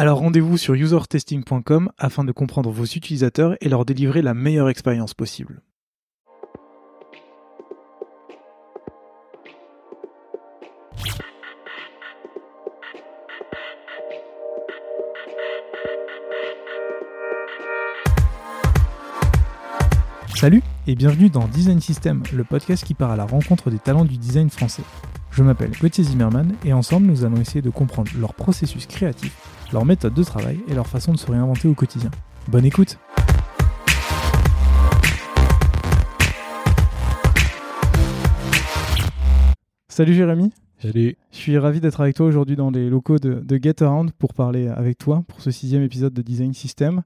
Alors rendez-vous sur usertesting.com afin de comprendre vos utilisateurs et leur délivrer la meilleure expérience possible. Salut et bienvenue dans Design System, le podcast qui part à la rencontre des talents du design français. Je m'appelle Gauthier Zimmerman et ensemble nous allons essayer de comprendre leur processus créatif, leur méthode de travail et leur façon de se réinventer au quotidien. Bonne écoute Salut Jérémy Salut. Je suis ravi d'être avec toi aujourd'hui dans les locaux de, de Get Around pour parler avec toi pour ce sixième épisode de Design System.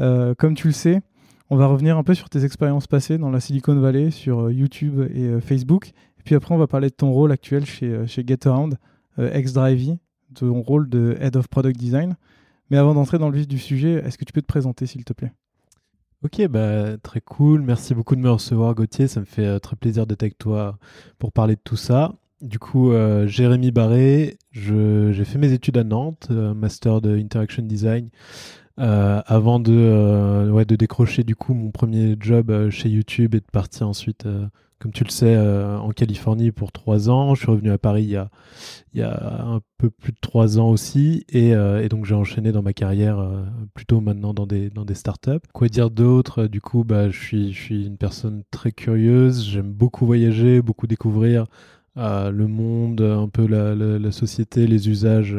Euh, comme tu le sais, on va revenir un peu sur tes expériences passées dans la Silicon Valley, sur euh, YouTube et euh, Facebook. Et puis après, on va parler de ton rôle actuel chez, chez GetAround, ex-Drivey, ton rôle de Head of Product Design. Mais avant d'entrer dans le vif du sujet, est-ce que tu peux te présenter, s'il te plaît? Ok, bah, très cool. Merci beaucoup de me recevoir, Gauthier. Ça me fait très plaisir d'être avec toi pour parler de tout ça. Du coup, euh, Jérémy Barré, j'ai fait mes études à Nantes, master de Interaction Design. Euh, avant de, euh, ouais, de décrocher du coup mon premier job euh, chez YouTube et de partir ensuite, comme tu le sais, en Californie pour trois ans. Je suis revenu à Paris il y a, il y a un peu plus de trois ans aussi, et, donc j'ai enchaîné dans ma carrière plutôt maintenant dans des, dans des startups. Quoi dire d'autre Du coup, bah, je, suis, je suis une personne très curieuse, j'aime beaucoup voyager, beaucoup découvrir. le monde, un peu la, la, société, les usages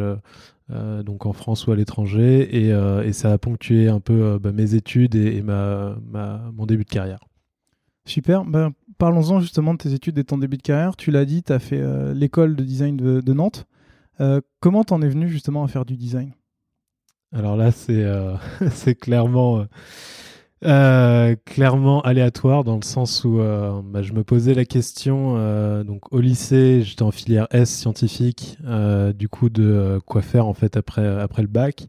donc en France ou à l'étranger, et, euh, et, ça a ponctué un peu euh, bah, mes études et, ma, ma, mon début de carrière. Super, ben, parlons-en justement de tes études et ton début de carrière. Tu l'as dit, tu as fait l'école de design de, de Nantes. comment t'en es venu justement à faire du design? Alors là, c'est clairement euh, clairement aléatoire dans le sens où euh, bah, je me posais la question euh, donc au lycée j'étais en filière S scientifique du coup de quoi faire en fait après après le bac.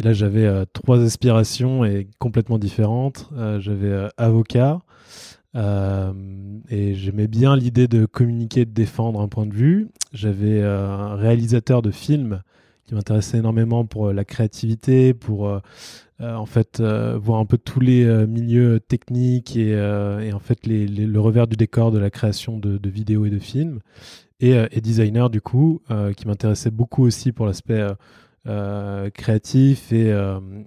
Et là j'avais trois aspirations et complètement différentes. J'avais avocat et j'aimais bien l'idée de communiquer de défendre un point de vue. J'avais un réalisateur de films qui m'intéressait énormément pour la créativité pour euh, en fait euh, voir un peu tous les euh, milieux techniques et, en fait les, le revers du décor de la création de, vidéos et de films et, designer du coup qui m'intéressait beaucoup aussi pour l'aspect créatif et,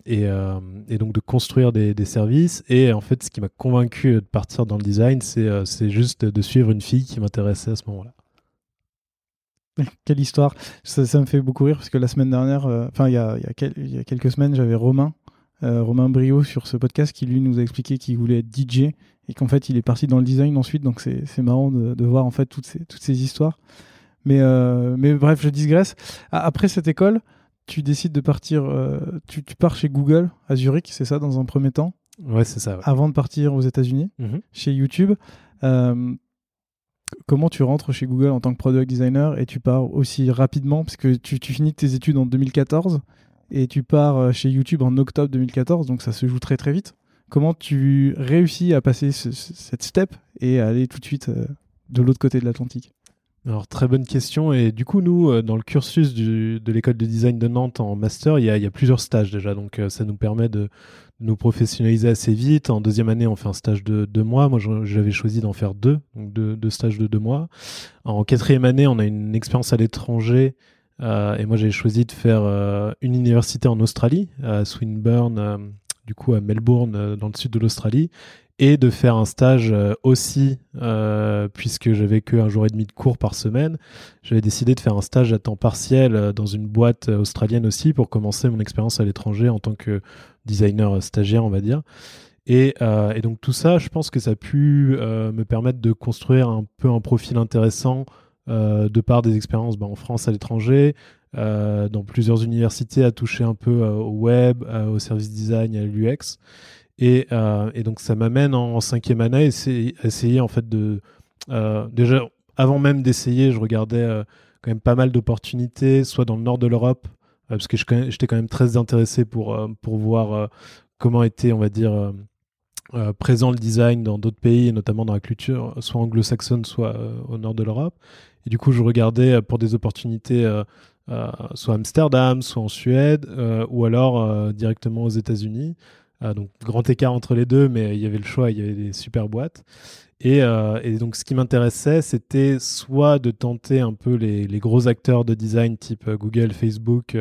et, donc de construire des, services. Et en fait, ce qui m'a convaincu de partir dans le design, c'est juste de suivre une fille qui m'intéressait à ce moment-là. Quelle histoire. Ça, ça, me fait beaucoup rire parce que la semaine dernière, enfin il, il, y a quelques semaines, j'avais Romain euh, Romain Brio sur ce podcast qui lui nous a expliqué qu'il voulait être DJ et qu'en fait il est parti dans le design ensuite. Donc c'est marrant de, de, voir en fait toutes ces, toutes ces histoires. Mais, euh, mais bref je digresse. Après cette école tu décides de partir euh, tu, tu, pars chez Google à Zurich c'est ça dans un premier temps? Ouais c'est ça avant de partir aux États-Unis? Mhm. chez YouTube comment tu rentres chez Google en tant que product designer et tu pars aussi rapidement? Parce que tu, finis tes études en 2014 et tu pars euh, chez YouTube en octobre 2014, donc ça se joue très très vite. Comment tu réussis à passer cette step et à aller tout de suite euh, de l'autre côté de l'Atlantique? Alors très bonne question et du coup nous euh, dans le cursus de l'école de design de Nantes en master il y a, plusieurs stages déjà donc ça nous permet de, nous professionnaliser assez vite. En deuxième année on fait un stage de deux mois. Moi j'avais choisi d'en faire deux donc deux, stages de deux mois. En quatrième année on a une expérience à l'étranger euh, et moi, j'ai choisi de faire euh, une université en Australie, à Swinburne, euh, du coup à Melbourne, dans le sud de l'Australie, et de faire un stage aussi, puisque j'avais que jour et demi de cours par semaine. J'avais décidé de faire un stage à temps partiel dans une boîte australienne aussi pour commencer mon expérience à l'étranger en tant que designer stagiaire, on va dire. Et, donc tout ça, je pense que ça a pu me permettre de construire un peu un profil intéressant euh, de par des expériences bah, en France, à l'étranger, dans plusieurs universités, à toucher un peu au web, au service design, à l'UX. Et, et, donc ça m'amène en, cinquième année à essayer, en fait de déjà avant même d'essayer, je regardais quand même pas mal d'opportunités, soit dans le nord de l'Europe, parce que j'étais quand même très intéressé pour, pour voir comment était, on va dire, euh, présent le design dans d'autres pays, notamment dans la culture, soit anglo-saxonne, soit euh, au nord de l'Europe. Et du coup, je regardais euh, pour des opportunités soit Amsterdam, soit en Suède, ou alors directement aux États-Unis. Donc, grand écart entre les deux, mais il y avait le choix, il y avait des super boîtes. Et, et donc, ce qui m'intéressait, c'était soit de tenter un peu les, les, gros acteurs de design type Google, Facebook,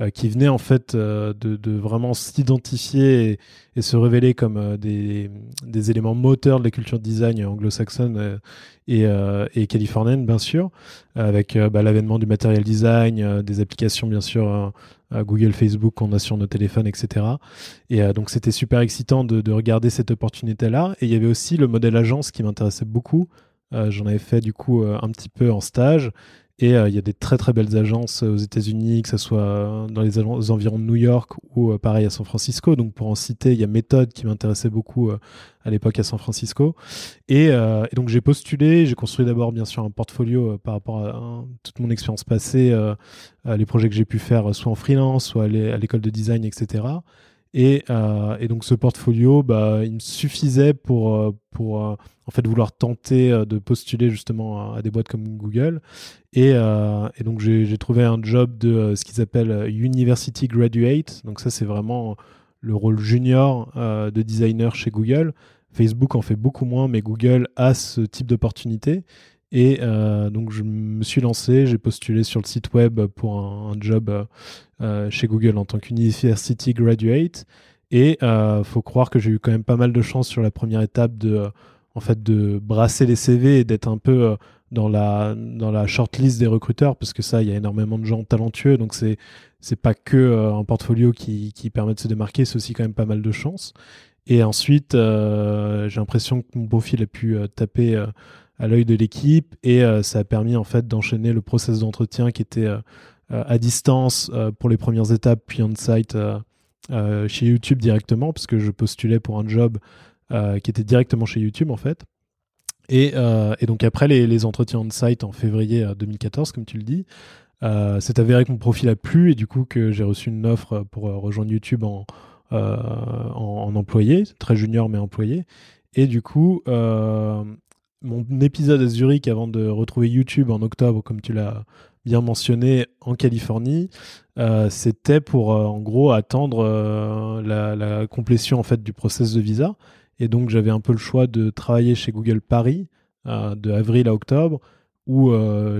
euh, qui venaient en fait euh, de, vraiment s'identifier et, se révéler comme euh, des, éléments moteurs de la culture design anglo-saxonne et, californienne, bien sûr, avec bah, l'avènement du matériel design, des applications, bien sûr, Google, Facebook qu'on a sur nos téléphones, etc. Et donc c'était super excitant de regarder cette opportunité-là. Et il y avait aussi le modèle agence qui m'intéressait beaucoup. J'en avais fait du coup un petit peu en stage et euh, il y a des très très belles agences euh, aux États-Unis, que ce soit euh, dans les, environs de New York ou pareil à San Francisco. Donc pour en citer, il y a Méthode qui m'intéressait beaucoup à l'époque à San Francisco. Et, donc j'ai postulé, j'ai construit d'abord bien sûr un portfolio par rapport à, toute mon expérience passée, les projets que j'ai pu faire soit en freelance, soit à l'école de design, etc. Et, et, donc ce portfolio, bah, il me suffisait pour, pour en fait vouloir tenter de postuler justement à, des boîtes comme Google. Et donc j'ai trouvé un job de ce qu'ils appellent University Graduate. Donc ça c'est vraiment le rôle junior de designer chez Google. Facebook en fait beaucoup moins, mais Google a ce type d'opportunité. Et euh, donc je me suis lancé, j'ai postulé sur le site web pour un, job euh, euh, chez Google en tant qu'university graduate. Et euh, faut croire que j'ai eu quand même pas mal de chance sur la première étape de, en fait, de brasser les CV et d'être un peu dans la dans la shortlist des recruteurs parce que ça, il y a énormément de gens talentueux. Donc c'est c'est pas que un portfolio qui, qui permet de se démarquer, c'est aussi quand même pas mal de chance. Et ensuite, j'ai l'impression que mon profil a pu taper à l'œil de l'équipe et euh, ça a permis en fait d'enchaîner le process d'entretien qui était euh, euh, à distance pour les premières étapes puis on-site chez YouTube directement parce que je postulais pour un job qui était directement chez YouTube en fait. Et, et donc après les, entretiens on-site en février 2014 comme tu le dis, c'est avéré que mon profil a plu et du coup que j'ai reçu une offre pour rejoindre YouTube en, en, en, employé, très junior mais employé. Et du coup, mon épisode à Zurich avant de retrouver YouTube en octobre, comme tu l'as bien mentionné, en Californie, euh, c'était pour euh, en gros attendre euh, la, complétion en fait du process de visa. Et donc j'avais un peu le choix de travailler chez Google Paris de avril à octobre ou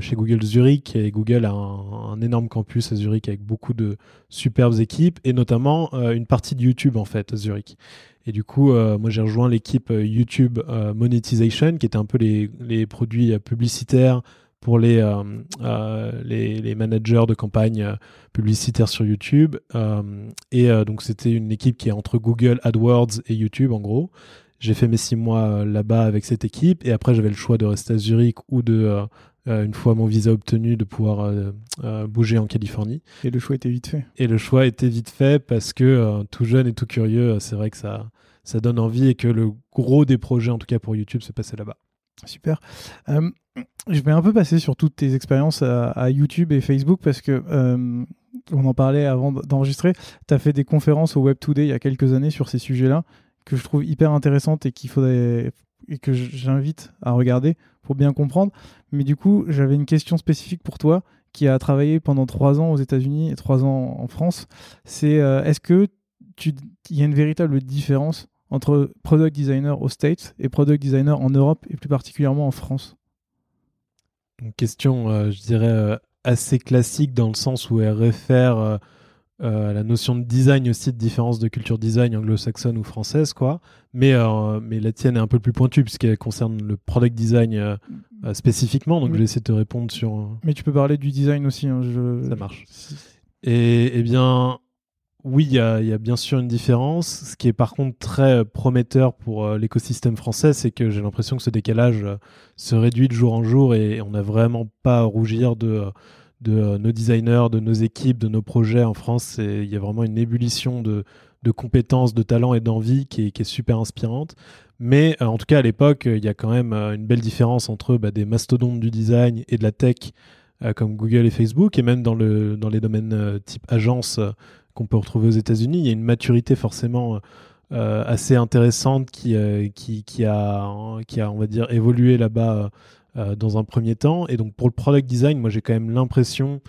chez Google Zurich. Et Google a un, un, énorme campus à Zurich avec beaucoup de superbes équipes et notamment une partie de YouTube en fait à Zurich. Et du coup, euh, moi j'ai rejoint l'équipe euh, YouTube euh, Monetization, qui était un peu les, les produits publicitaires pour les, les, les, managers de campagne publicitaires sur YouTube. et donc c'était une équipe qui est entre Google AdWords et YouTube en gros. J'ai fait mes six mois là-bas avec cette équipe et après j'avais le choix de rester à Zurich ou de une fois mon visa obtenu, de pouvoir bouger en Californie. Et le choix était vite fait. Et le choix était vite fait parce que tout jeune et tout curieux, c'est vrai que ça, ça donne envie et que le gros des projets, en tout cas pour YouTube, se passait là-bas. Super. Euh, je vais un peu passer sur toutes tes expériences à, YouTube et Facebook parce que euh, on en parlait avant d'enregistrer. Tu as fait des conférences au Web Today il y a quelques années sur ces sujets-là que je trouve hyper intéressantes et qu'il faudrait et que j'invite à regarder pour bien comprendre. Mais du coup, j'avais une question spécifique pour toi qui a travaillé pendant trois ans aux États-Unis et trois ans en France. C'est euh, est-ce que il y a une véritable différence entre product designer aux States et product designer en Europe et plus particulièrement en France Une question, euh, je dirais, euh, assez classique dans le sens où elle réfère euh, à la notion de design aussi, de différence de culture design anglo-saxonne ou française, quoi. Mais, mais la tienne est un peu plus pointue puisqu'elle concerne le product design spécifiquement, donc je vais essayer de te répondre sur... Mais tu peux parler du design aussi. Hein, Ça marche. Et eh bien, oui, il y, a, bien sûr une différence. Ce qui est par contre très prometteur pour euh, l'écosystème français, c'est que j'ai l'impression que ce décalage euh, se réduit de jour en jour et on n'a vraiment pas à rougir de, nos designers, de nos équipes, de nos projets en France. Il y a vraiment une ébullition de, compétences, de talents et d'envie qui est, super inspirante. Mais euh, en tout cas, à l'époque, il y a quand même euh, une belle différence entre bah, des mastodontes du design et de la tech euh, comme Google et Facebook, et même dans, dans les domaines type agence qu'on peut retrouver aux États-Unis, il y a une maturité forcément assez intéressante qui, qui, qui, a, qui a, on va dire, évolué là-bas dans un premier temps. Et donc pour le product design, moi j'ai quand même l'impression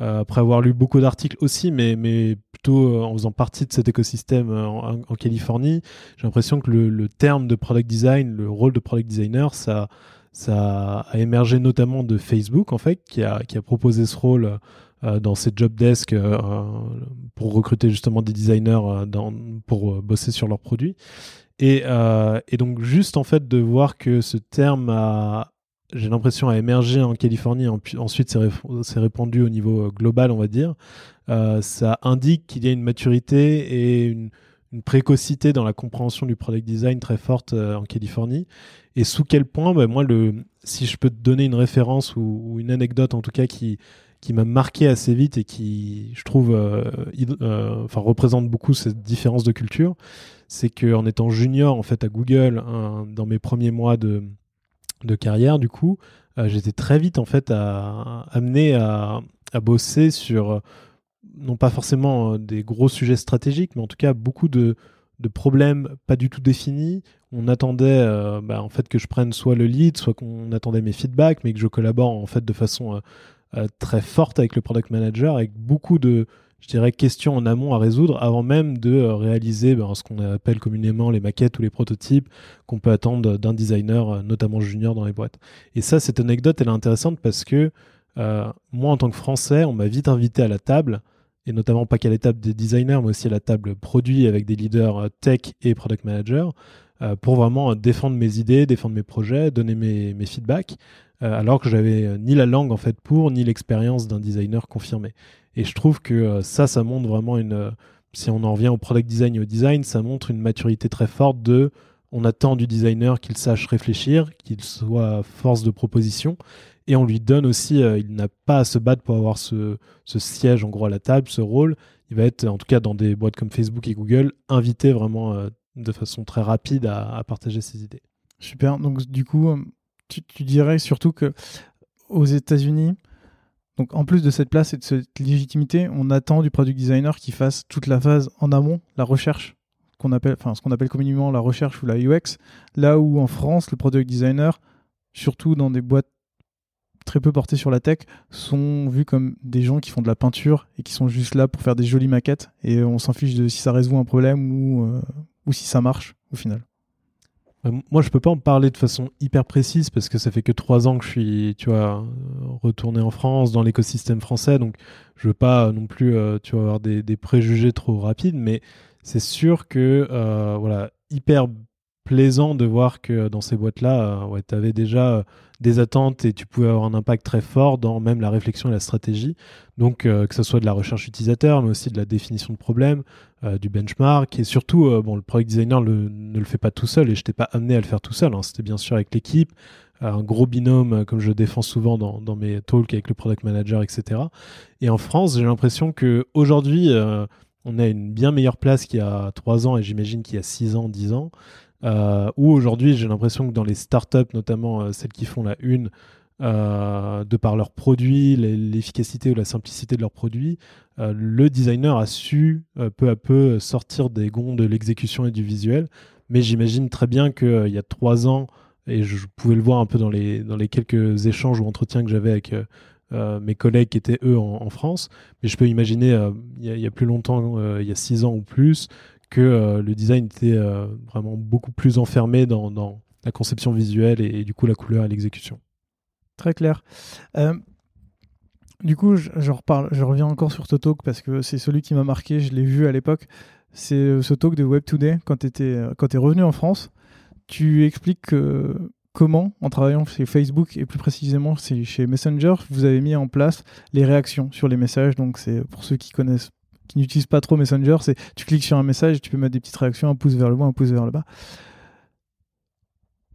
euh, après avoir lu beaucoup d'articles aussi, mais, mais plutôt euh, en faisant partie de cet écosystème euh, en, Californie, j'ai l'impression que le, le, terme de product design, le rôle de product designer, ça, ça a émergé notamment de Facebook, en fait, qui a, qui a proposé ce rôle dans ses job desks pour recruter justement des designers dans, pour bosser sur leurs produits. Et, donc juste en fait de voir que ce terme a, j'ai l'impression, a émergé en Californie, ensuite s'est répandu au niveau euh, global, on va dire, euh, ça indique qu'il y a une maturité et une, précocité dans la compréhension du product design très forte euh, en Californie. Et sous quel point, bah, moi, le, si je peux te donner une référence ou, une anecdote en tout cas qui, qui m'a marqué assez vite et qui, je trouve, enfin, représente beaucoup cette différence de culture, c'est qu'en étant junior en fait à Google, dans mes premiers mois de, de carrière, du coup, euh, j'étais très vite en fait à, amené à, bosser sur euh, non pas forcément euh, des gros sujets stratégiques, mais en tout cas beaucoup de, problèmes pas du tout définis. On attendait bah, en fait que je prenne soit le lead, soit qu'on attendait mes feedbacks, mais que je collabore en fait de façon très forte avec le product manager, avec beaucoup de je dirais, questions en amont à résoudre avant même de euh, réaliser ben, ce qu'on appelle communément les maquettes ou les prototypes qu'on peut attendre d'un designer, euh, notamment junior dans les boîtes. Et ça, cette anecdote, elle est intéressante parce que euh, moi, en tant que Français, on m'a vite invité à la table, et notamment pas qu'à la table des designers, mais aussi à la table produit avec des leaders tech et product manager, pour vraiment défendre mes idées, défendre mes projets, donner mes, feedbacks, alors que j'avais ni la langue en fait pour, ni l'expérience d'un designer confirmé. Et je trouve que euh, ça, ça montre vraiment une. Euh, si on en revient au product design et au design, ça montre une maturité très forte de. On attend du designer qu'il sache réfléchir, qu'il soit force de proposition, et on lui donne aussi. Euh, il n'a pas à se battre pour avoir ce, siège en gros à la table, ce rôle. Il va être, en tout cas dans des boîtes comme Facebook et Google, invité vraiment de façon très rapide à, partager ses idées. Super. Donc du coup, tu, tu dirais surtout que aux États-Unis, donc en plus de cette place et de cette légitimité, on attend du product designer qui fasse toute la phase en amont, la recherche, qu'on appelle, ce qu'on appelle communément la recherche ou la UX. Là où en France, le product designer, surtout dans des boîtes très peu portées sur la tech, sont vus comme des gens qui font de la peinture et qui sont juste là pour faire des jolies maquettes et on s'en fiche de si ça résout un problème ou, euh, ou si ça marche au final. Euh, moi, je peux pas en parler de façon hyper précise parce que ça fait que trois ans que je suis, tu vois, retourné en France, dans l'écosystème français. Donc, je veux pas non plus, euh, tu avoir des, préjugés trop rapides. Mais c'est sûr que, euh, voilà, hyper plaisant de voir que dans ces boîtes-là, ouais, tu avais déjà des attentes et tu pouvais avoir un impact très fort dans même la réflexion et la stratégie. Donc, que ce soit de la recherche utilisateur, mais aussi de la définition de problèmes, euh, du benchmark. Et surtout, euh, bon, le product designer ne le fait pas tout seul et je n'étais pas amené à le faire tout seul. Hein. C'était bien sûr avec l'équipe, un gros binôme, comme je défends souvent dans, mes talks avec le product manager, etc. Et en France, j'ai l'impression qu'aujourd'hui, on a une bien meilleure place qu'il y a trois ans et j'imagine qu'il y a six ans, dix ans. Euh, où aujourd'hui j'ai l'impression que dans les startups, notamment euh, celles qui font la une, euh, de par leurs produits, l'efficacité ou la simplicité de leurs produits, le designer a su peu à peu sortir des gonds de l'exécution et du visuel. Mais j'imagine très bien qu'il y a trois ans, et je pouvais le voir un peu dans les, quelques échanges ou entretiens que j'avais avec mes collègues qui étaient eux en, France, mais je peux imaginer il y, a plus longtemps, il y a six ans ou plus, que euh, le design était euh, vraiment beaucoup plus enfermé dans, la conception visuelle et, du coup la couleur et l'exécution. Très clair. Euh, du coup, je, reparle, je reviens encore sur ce talk parce que c'est celui qui m'a marqué, je l'ai vu à l'époque. C'est ce talk de Web Today quand tu es revenu en France. Tu expliques comment, en travaillant chez Facebook et plus précisément chez Messenger, vous avez mis en place les réactions sur les messages. Donc, c'est pour ceux qui connaissent qui n'utilisent pas trop Messenger, c'est tu cliques sur un message, tu peux mettre des petites réactions, un pouce vers le bas, un pouce vers le bas.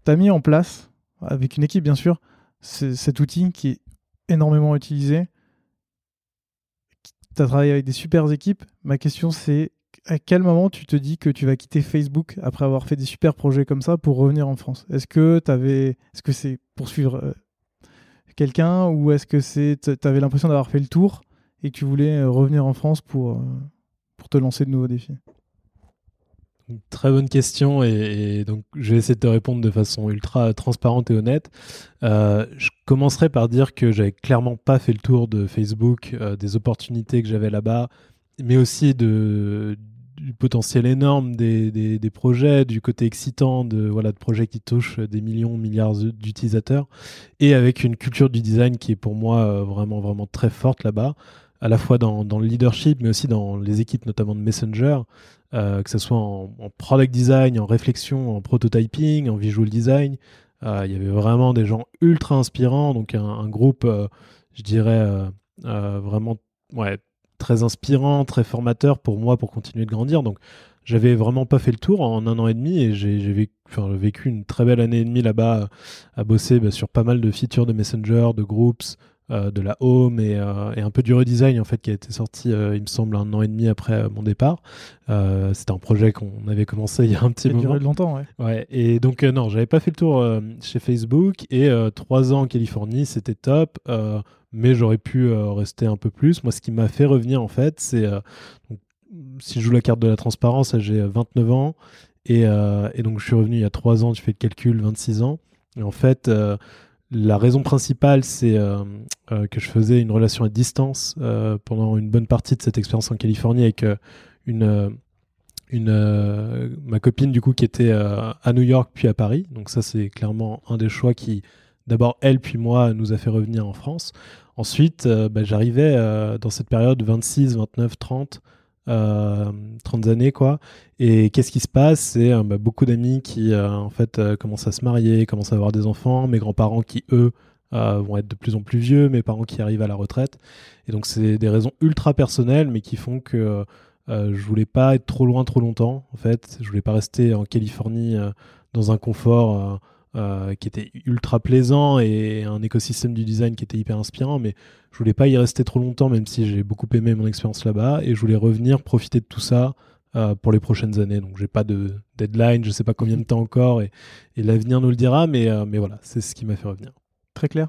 Tu as mis en place, avec une équipe bien sûr, cet outil qui est énormément utilisé. tu as travaillé avec des super équipes. Ma question, c'est à quel moment tu te dis que tu vas quitter Facebook après avoir fait des super projets comme ça pour revenir en France? Est-ce que tu est-ce que c'est poursuivre euh, quelqu'un ou est-ce que c'est tu avais l'impression d'avoir fait le tour et que tu voulais euh, revenir en France euh, pour te lancer de nouveaux défis? Très bonne question et, donc je vais essayer de te répondre de façon ultra transparente et honnête. Euh, je commencerai par dire que j'avais clairement pas fait le tour de Facebook, des opportunités que j'avais là-bas, mais aussi du potentiel énorme des, des, projets, du côté excitant de, voilà, de projets qui touchent des millions, milliards d'utilisateurs, et avec une culture du design qui est pour moi vraiment, vraiment très forte là-bas à la fois dans, le leadership, mais aussi dans les équipes, notamment de Messenger, euh, que ce soit en, product design, en réflexion, en prototyping, en visual design. Euh, il y avait vraiment des gens ultra inspirants, donc un, groupe, euh, je dirais, vraiment ouais, très inspirant, très formateur pour moi pour continuer de grandir. Donc, j'avais vraiment pas fait le tour en un an et demi et j'ai vécu, une très belle année et demie là-bas à bosser bah, sur pas mal de features de Messenger, de groups, de la home euh, et, un peu du redesign en fait qui a été sorti euh, il me semble un an et demi après mon départ. C'était un projet qu'on avait commencé il y a un petit moment. duré longtemps ouais. ouais et donc non j'avais pas fait le tour chez Facebook et trois ans en Californie c'était top mais j'aurais pu rester un peu plus. Moi ce qui m'a fait revenir en fait c'est si je joue la carte de la transparence j'ai 29 ans et, et, donc je suis revenu il y a trois ans tu fais le calcul 26 ans. Et en fait la raison principale, c'est euh, euh, que je faisais une relation à distance euh, pendant une bonne partie de cette expérience en Californie avec une, ma copine du coup qui était à New York puis à Paris. Donc ça, c'est clairement un des choix qui, d'abord elle puis moi, nous a fait revenir en France. Ensuite, bah, j'arrivais dans cette période 26, 29, 30 euh, 30 années quoi. Et qu'est-ce qui se passe? C'est euh, bah, beaucoup d'amis qui euh, en fait euh, commencent à se marier, commencent à avoir des enfants, mes grands-parents qui eux vont être de plus en plus vieux, mes parents qui arrivent à la retraite. Et donc c'est des raisons ultra personnelles, mais qui font que je voulais pas être trop loin trop longtemps. En fait, je voulais pas rester en Californie dans un confort euh, qui était ultra plaisant et un écosystème du design qui était hyper inspirant, mais je voulais pas y rester trop longtemps, même si j'ai beaucoup aimé mon expérience là-bas, et je voulais revenir profiter de tout ça euh, pour les prochaines années. Donc j'ai pas de deadline, je sais pas combien de temps encore, et, l'avenir nous le dira, mais, euh, mais voilà, c'est ce qui m'a fait revenir. Très clair.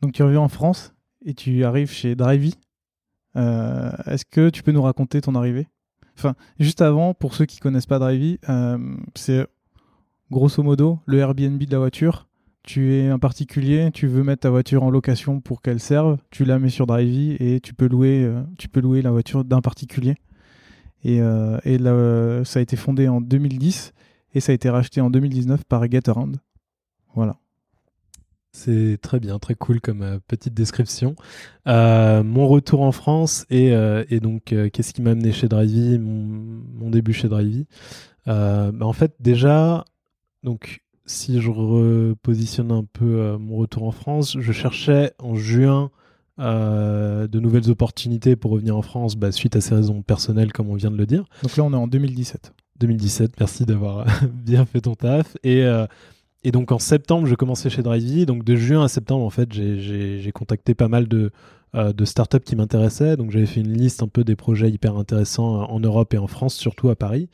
Donc tu reviens en France et tu arrives chez Drivey. Est-ce que tu peux nous raconter ton arrivée? Enfin, juste avant, pour ceux qui connaissent pas Drivey, c'est grosso modo, le Airbnb de la voiture, tu es un particulier, tu veux mettre ta voiture en location pour qu'elle serve, tu la mets sur Drivey et tu peux louer, euh, tu peux louer la voiture d'un particulier. Et, euh, ça a été fondé en 2010 et ça a été racheté en 2019 par Getaround. Voilà. C'est très bien, très cool comme euh, petite description. mon retour en France et, donc qu'est-ce qui m'a amené chez Drivey, mon, début chez Drivey. Bah, en fait, déjà, donc, si je repositionne un peu euh, mon retour en France, je cherchais en juin euh, de nouvelles opportunités pour revenir en France bah, suite à ces raisons personnelles, comme on vient de le dire. Donc là, on est en 2017. 2017, merci d'avoir bien fait ton taf. Et, euh, et, donc en septembre, je commençais chez Drivey. Donc de juin à septembre, en fait, j'ai contacté pas mal de, de startups qui m'intéressaient. Donc j'avais fait une liste un peu des projets hyper intéressants en Europe et en France, surtout à Paris.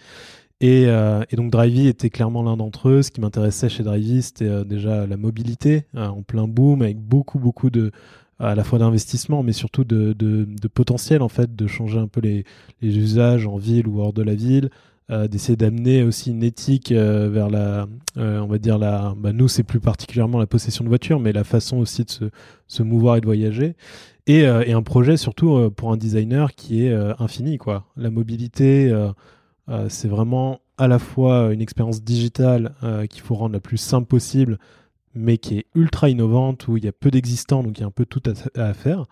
Euh, et, donc Drivey était clairement l'un d'entre eux. Ce qui m'intéressait chez Drivey, c'était euh, déjà la mobilité euh, en plein boom, avec beaucoup beaucoup de à la fois d'investissement, mais surtout de, de, potentiel en fait, de changer un peu les, les, usages en ville ou hors de la ville, d'essayer d'amener aussi une éthique vers la, on va dire la, bah, nous c'est plus particulièrement la possession de voiture, mais la façon aussi de se, se mouvoir et de voyager. Et, et un projet surtout pour un designer qui est infini quoi. La mobilité c'est vraiment à la fois une expérience digitale euh, qu'il faut rendre la plus simple possible, mais qui est ultra innovante, où il y a peu d'existants, donc il y a un peu tout à, faire.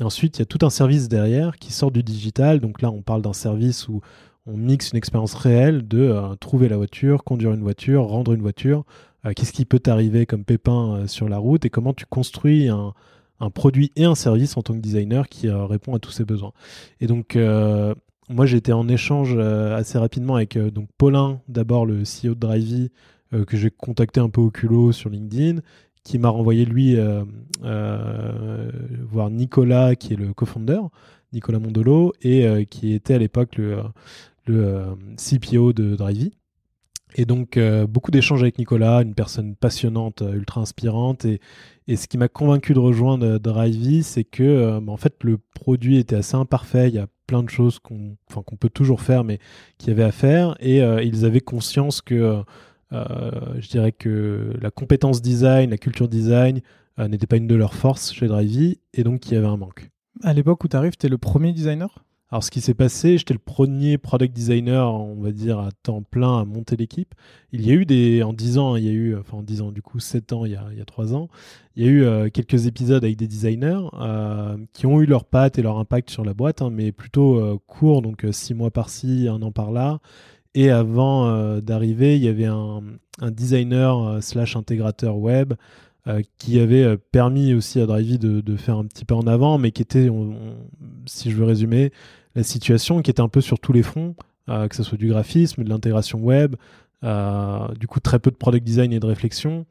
Ensuite, il y a tout un service derrière qui sort du digital. Donc là, on parle d'un service où on mixe une expérience réelle de euh, trouver la voiture, conduire une voiture, rendre une voiture. Qu'est-ce qui peut t'arriver comme pépin sur la route et comment tu construis un, produit et un service en tant que designer qui répond à tous ces besoins. Et donc, moi, j'étais en échange euh, assez rapidement avec euh, donc Paulin, d'abord le CEO de Drivey, euh, que j'ai contacté un peu au culot sur LinkedIn, qui m'a renvoyé lui voir Nicolas, qui est le co-founder. Nicolas Mondolo, et qui était à l'époque le, CPO de Drivey. Et donc, beaucoup d'échanges avec Nicolas, une personne passionnante, ultra inspirante. Et, et ce qui m'a convaincu de rejoindre Drivey, c'est que, bah, en fait, le produit était assez imparfait. Il y a plein de choses qu'on enfin, peut toujours faire, mais qu'il y avait à faire. Et ils avaient conscience que euh, je dirais que la compétence design, la culture design euh, n'était pas une de leurs forces chez Drivey et donc il y avait un manque. À l'époque où tu arrives, tu es le premier designer? Alors, ce qui s'est passé, j'étais le premier product designer, on va dire, à temps plein à monter l'équipe. Il y a eu des, en 10 ans, il y a eu, enfin en 10 ans, du coup, 7 ans, il y a, il y a 3 ans, il y a eu euh, quelques épisodes avec des designers qui ont eu leur patte et leur impact sur la boîte, hein, mais plutôt court, donc 6 mois par-ci, un an par-là. Et avant euh, d'arriver, il y avait un, designer euh, slash intégrateur web euh, qui avait permis aussi à Drivey de, faire un petit pas en avant, mais qui était, si je veux résumer, la situation qui était un peu sur tous les fronts, que ce soit du graphisme, de l'intégration web, du coup très peu de product design et de réflexion,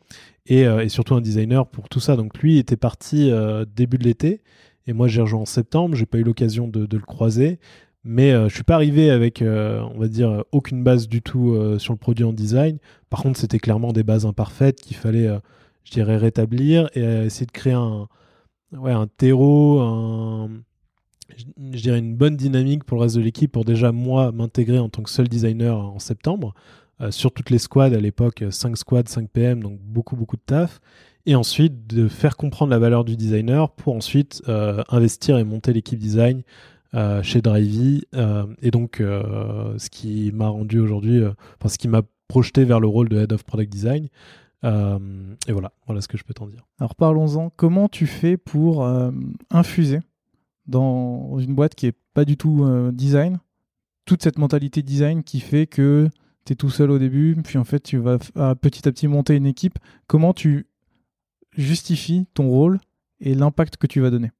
et, surtout un designer pour tout ça. Donc lui était parti début de l'été, et moi j'ai rejoint en septembre, j'ai pas eu l'occasion de, de, le croiser, mais euh, je suis pas arrivé avec, euh, on va dire, aucune base du tout euh, sur le produit en design. Par contre, c'était clairement des bases imparfaites qu'il fallait, je dirais, rétablir et essayer de créer un, ouais, un terreau, un, je, dirais une bonne dynamique pour le reste de l'équipe pour déjà moi m'intégrer en tant que seul designer en septembre. sur toutes les squads à l'époque, 5 squads, 5 PM, donc beaucoup beaucoup de taf. Et ensuite de faire comprendre la valeur du designer pour ensuite investir et monter l'équipe design euh, chez Drivey. Euh, et donc, euh, ce qui m'a rendu aujourd'hui, enfin, ce qui m'a projeté vers le rôle de Head of Product Design. et voilà, voilà ce que je peux t'en dire. Alors parlons-en. Comment tu fais pour infuser dans une boîte qui est pas du tout design toute cette mentalité design qui fait que tu es tout seul au début, puis en fait tu vas petit à petit monter une équipe. Comment tu justifies ton rôle et l'impact que tu vas donner?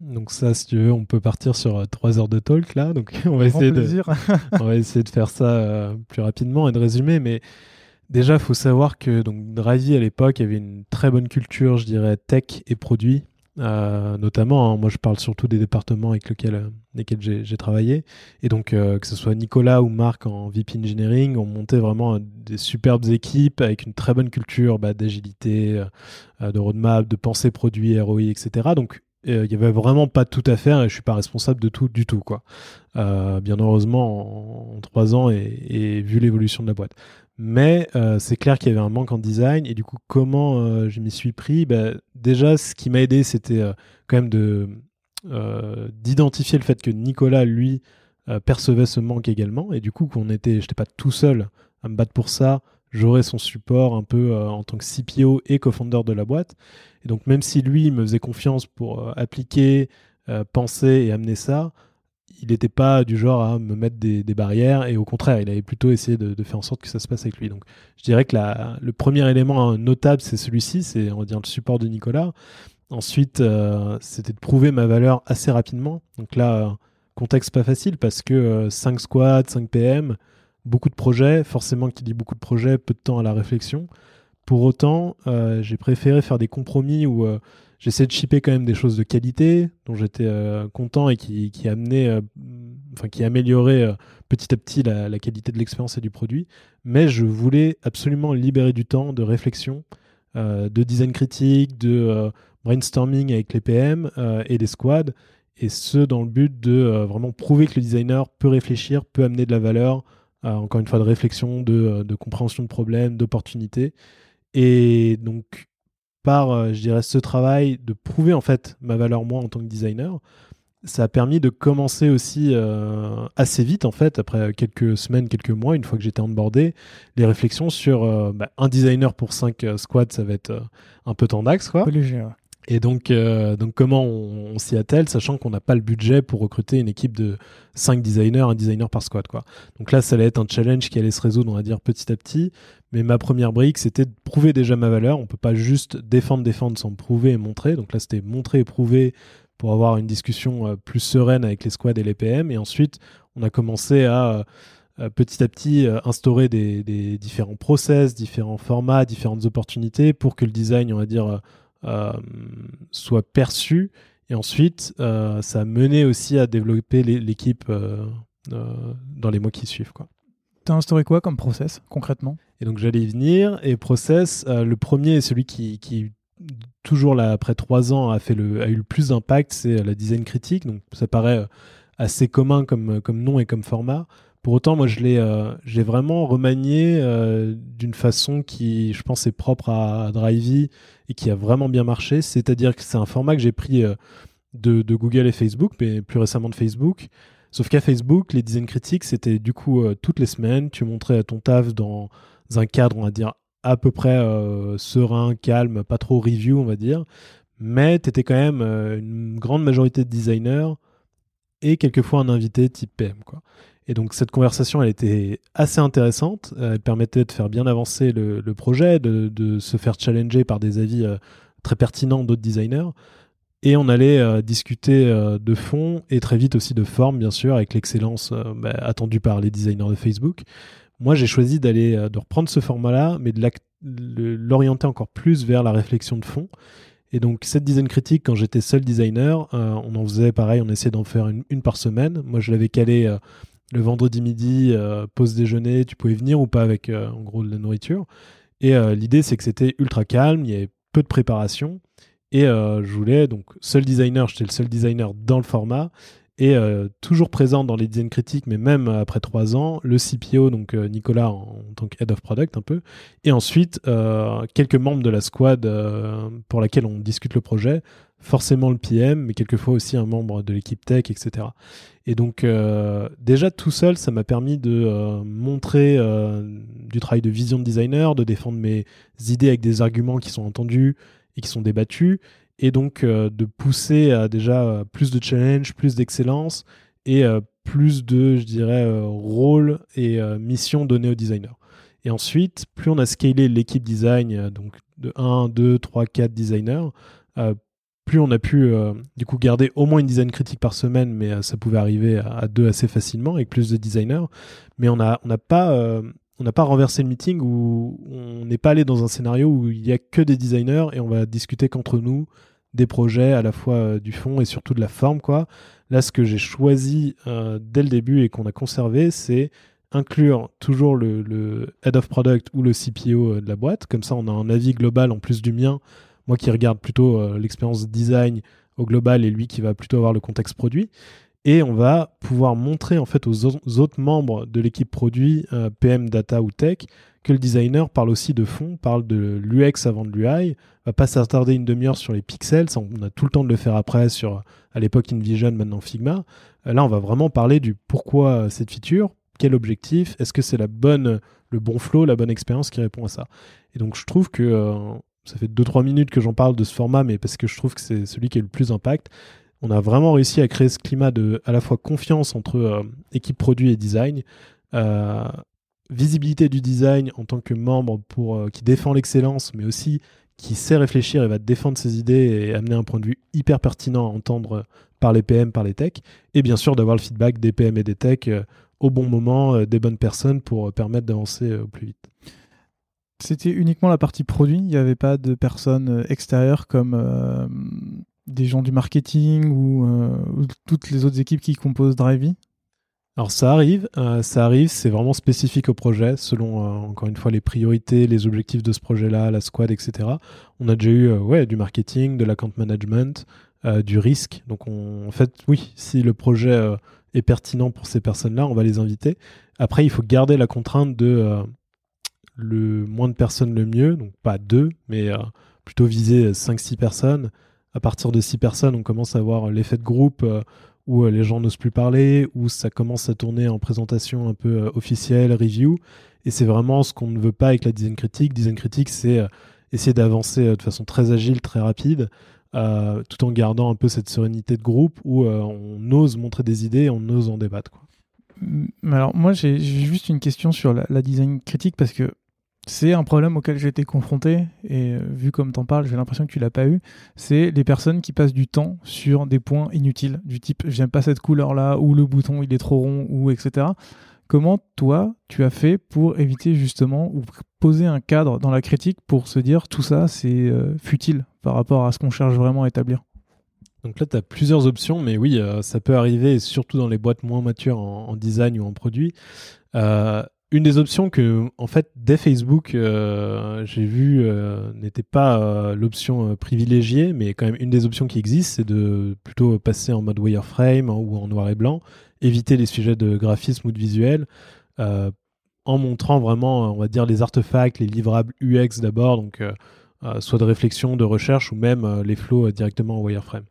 Donc ça, si tu veux, on peut partir sur euh, trois heures de talk là. Donc on va essayer de, on va essayer de faire ça euh, plus rapidement et de résumer. Mais déjà, il faut savoir que donc Drivey à l'époque avait une très bonne culture, je dirais tech et produits. Euh, notamment, hein, moi je parle surtout des départements avec lesquels, j'ai travaillé. Et donc, que ce soit Nicolas ou Marc en VP Engineering, on montait vraiment des superbes équipes avec une très bonne culture bah, d'agilité, de roadmap, de pensée produit, ROI, etc. Donc, euh, il y avait vraiment pas tout à faire et je suis pas responsable de tout du tout quoi. Euh, bien heureusement en, trois ans et, vu l'évolution de la boîte. Mais euh, c'est clair qu'il y avait un manque en design. Et du coup comment je m'y suis pris? Bah, Déjà ce qui m'a aidé c'était quand même de d'identifier le fait que Nicolas lui percevait ce manque également. Et du coup qu'on était j'étais pas tout seul à me battre pour ça. J'aurais son support un peu en tant que CPO et co-founder de la boîte. Et donc même si lui me faisait confiance pour euh, appliquer, euh, penser et amener ça, il n'était pas du genre à me mettre des, barrières et au contraire, il avait plutôt essayé de, faire en sorte que ça se passe avec lui. Donc je dirais que le premier élément notable, c'est celui-ci, c'est on va dire le support de Nicolas. Ensuite, euh, c'était de prouver ma valeur assez rapidement. Donc là, contexte pas facile parce que 5 squads, 5 PM, beaucoup de projets, forcément qui dit beaucoup de projets, peu de temps à la réflexion. Pour autant, euh, j'ai préféré faire des compromis où euh, j'essaie de shipper quand même des choses de qualité, dont j'étais euh, content et qui, qui enfin qui amélioraient petit à petit la, qualité de l'expérience et du produit. Mais je voulais absolument libérer du temps de réflexion, de design critique, de brainstorming avec les PM et les squads, et ce dans le but de vraiment prouver que le designer peut réfléchir, peut amener de la valeur, encore une fois de réflexion, de, de compréhension de problèmes, d'opportunités. Et donc, par, euh, je dirais, ce travail de prouver en fait ma valeur moi en tant que designer, ça a permis de commencer aussi euh, assez vite en fait, après quelques semaines, quelques mois, une fois que j'étais onboardé, les réflexions sur euh, bah, un designer pour 5 squads, ça va être un peu tendax quoi. Et donc, euh, donc comment on, s'y attelle, sachant qu'on n'a pas le budget pour recruter une équipe de 5 designers, un designer par squad. Quoi. Donc là, ça allait être un challenge qui allait se résoudre, on va dire, petit à petit. Mais ma première brique, c'était de prouver déjà ma valeur. On peut pas juste défendre, défendre sans prouver et montrer. Donc là, c'était montrer et prouver pour avoir une discussion euh, plus sereine avec les squads et les PM. Et ensuite, on a commencé à euh, petit à petit instaurer des, différents process, différents formats, différentes opportunités pour que le design, on va dire, euh, soit perçu Et ensuite, ça a mené aussi à développer l'équipe dans les mois qui suivent. T'as instauré quoi comme process concrètement? Et donc j'allais y venir. Et process, le premier est celui qui, qui toujours là, après trois ans, a, fait le, a eu le plus d'impact, c'est la design critique. Donc ça paraît assez commun comme, comme nom et comme format. Pour autant, moi, je l'ai, euh, vraiment remanié euh, d'une façon qui, je pense, est propre à Drivey et qui a vraiment bien marché. C'est-à-dire que c'est un format que j'ai pris euh, de, Google et Facebook, mais plus récemment de Facebook. Sauf qu'à Facebook, les design critiques, c'était du coup toutes les semaines. Tu montrais ton taf dans un cadre, on va dire, à peu près serein, calme, pas trop review, on va dire. Mais tu étais quand même une grande majorité de designers et quelquefois un invité type PM. Quoi. Et donc cette conversation, elle était assez intéressante. Euh, elle permettait de faire bien avancer le, projet, de, se faire challenger par des avis euh, très pertinents d'autres designers. Et on allait euh, discuter de fond et très vite aussi de forme, bien sûr, avec l'excellence bah, attendue par les designers de Facebook. Moi, j'ai choisi d'aller de reprendre ce format-là, mais de l'orienter encore plus vers la réflexion de fond. Et donc cette design critique, quand j'étais seul designer, on en faisait pareil, on essayait d'en faire une, une, par semaine. Moi, je l'avais calé le vendredi midi, euh, pause déjeuner, tu pouvais venir ou pas avec euh, en gros de la nourriture. Et euh, l'idée, c'est que c'était ultra calme, il y avait peu de préparation. Et je voulais, donc, seul designer, j'étais le seul designer dans le format. Et toujours présent dans les designs critiques, mais même après trois ans, le CPO, donc Nicolas en, tant que head of product un peu, et ensuite quelques membres de la squad pour laquelle on discute le projet, forcément le PM, mais quelquefois aussi un membre de l'équipe tech, etc. Et donc euh, déjà tout seul, ça m'a permis de euh, montrer euh, du travail de vision de designer, de défendre mes idées avec des arguments qui sont entendus et qui sont débattus, et donc de pousser à déjà plus de challenge, plus d'excellence et plus de, je dirais, rôle et mission donnés aux designers. Et ensuite, plus on a scalé l'équipe design, donc de 1, 2, 3, 4 designers, plus on a pu euh, du coup garder au moins une dizaine critique par semaine, mais euh, ça pouvait arriver à, deux assez facilement avec plus de designers. Mais on n'a on pas euh, on n'a pas renversé le meeting où on n'est pas allé dans un scénario où il y a que des designers et on va discuter qu'entre nous des projets à la fois du fond et surtout de la forme quoi. Là, ce que j'ai choisi dès le début et qu'on a conservé, c'est inclure toujours le, head of product ou le CPO de la boîte. Comme ça, on a un avis global en plus du mien moi qui regarde plutôt euh, l'expérience design au global et lui qui va plutôt avoir le contexte produit. Et on va pouvoir montrer en fait aux, autres membres de l'équipe produit, euh, PM, data ou tech, que le designer parle aussi de fond, parle de l'UX avant de l'UI, va pas s'attarder une demi-heure sur les pixels, on a tout le temps de le faire après sur à l'époque InVision, maintenant Figma. Euh, là, on va vraiment parler du pourquoi cette feature, quel objectif, est-ce que c'est la bonne, le bon flow, la bonne expérience qui répond à ça. Et donc je trouve que ça fait 2-3 minutes que j'en parle de ce format, mais parce que je trouve que c'est celui qui a le plus d'impact. On a vraiment réussi à créer ce climat de à la fois confiance entre euh, équipe produit et design, euh, visibilité du design en tant que membre pour, euh, qui défend l'excellence, mais aussi qui sait réfléchir et va défendre ses idées et amener un point de vue hyper pertinent à entendre par les PM, par les techs, et bien sûr d'avoir le feedback des PM et des techs au bon moment, des bonnes personnes pour permettre d'avancer au plus vite. C'était uniquement la partie produit, il n'y avait pas de personnes extérieures comme des gens du marketing ou, euh, toutes les autres équipes qui composent Drivey? Alors ça arrive, ça arrive, c'est vraiment spécifique au projet, selon encore une fois les priorités, les objectifs de ce projet-là, la squad, etc. On a déjà eu du marketing, de l'account management, du risque. Donc en fait, oui, si le projet est pertinent pour ces personnes-là, on va les inviter. Après, il faut garder la contrainte de le moins de personnes le mieux, donc pas deux, mais euh, plutôt viser 5-6 personnes. À partir de 6 personnes, on commence à avoir l'effet de groupe euh, où euh, les gens n'osent plus parler, où ça commence à tourner en présentation un peu officielle, review. Et c'est vraiment ce qu'on ne veut pas avec la design critique. Design critique, c'est essayer d'avancer de façon très agile, très rapide, tout en gardant un peu cette sérénité de groupe où on ose montrer des idées, on ose en débattre. Alors moi j'ai juste une question sur la, design critique parce que c'est un problème auquel j'ai été confronté et euh, vu comme t'en parles, j'ai l'impression que tu l'as pas eu. C'est les personnes qui passent du temps sur des points inutiles, du type j'aime pas cette couleur là ou le bouton il est trop rond ou etc. Comment toi tu as fait pour éviter justement ou poser un cadre dans la critique pour se dire tout ça c'est euh, futile par rapport à ce qu'on cherche vraiment à établir Donc là, tu as plusieurs options, mais oui, euh, ça peut arriver, surtout dans les boîtes moins matures en, design ou en produit. Une des options que, en fait, dès Facebook, euh, j'ai vu n'était pas l'option privilégiée, mais quand même une des options qui existent, c'est de plutôt passer en mode wireframe hein, ou en noir et blanc, éviter les sujets de graphisme ou de visuel, en montrant vraiment, on va dire, les artefacts, les livrables UX d'abord, donc euh, soit de réflexion, de recherche ou même euh, les flows euh, directement en wireframe.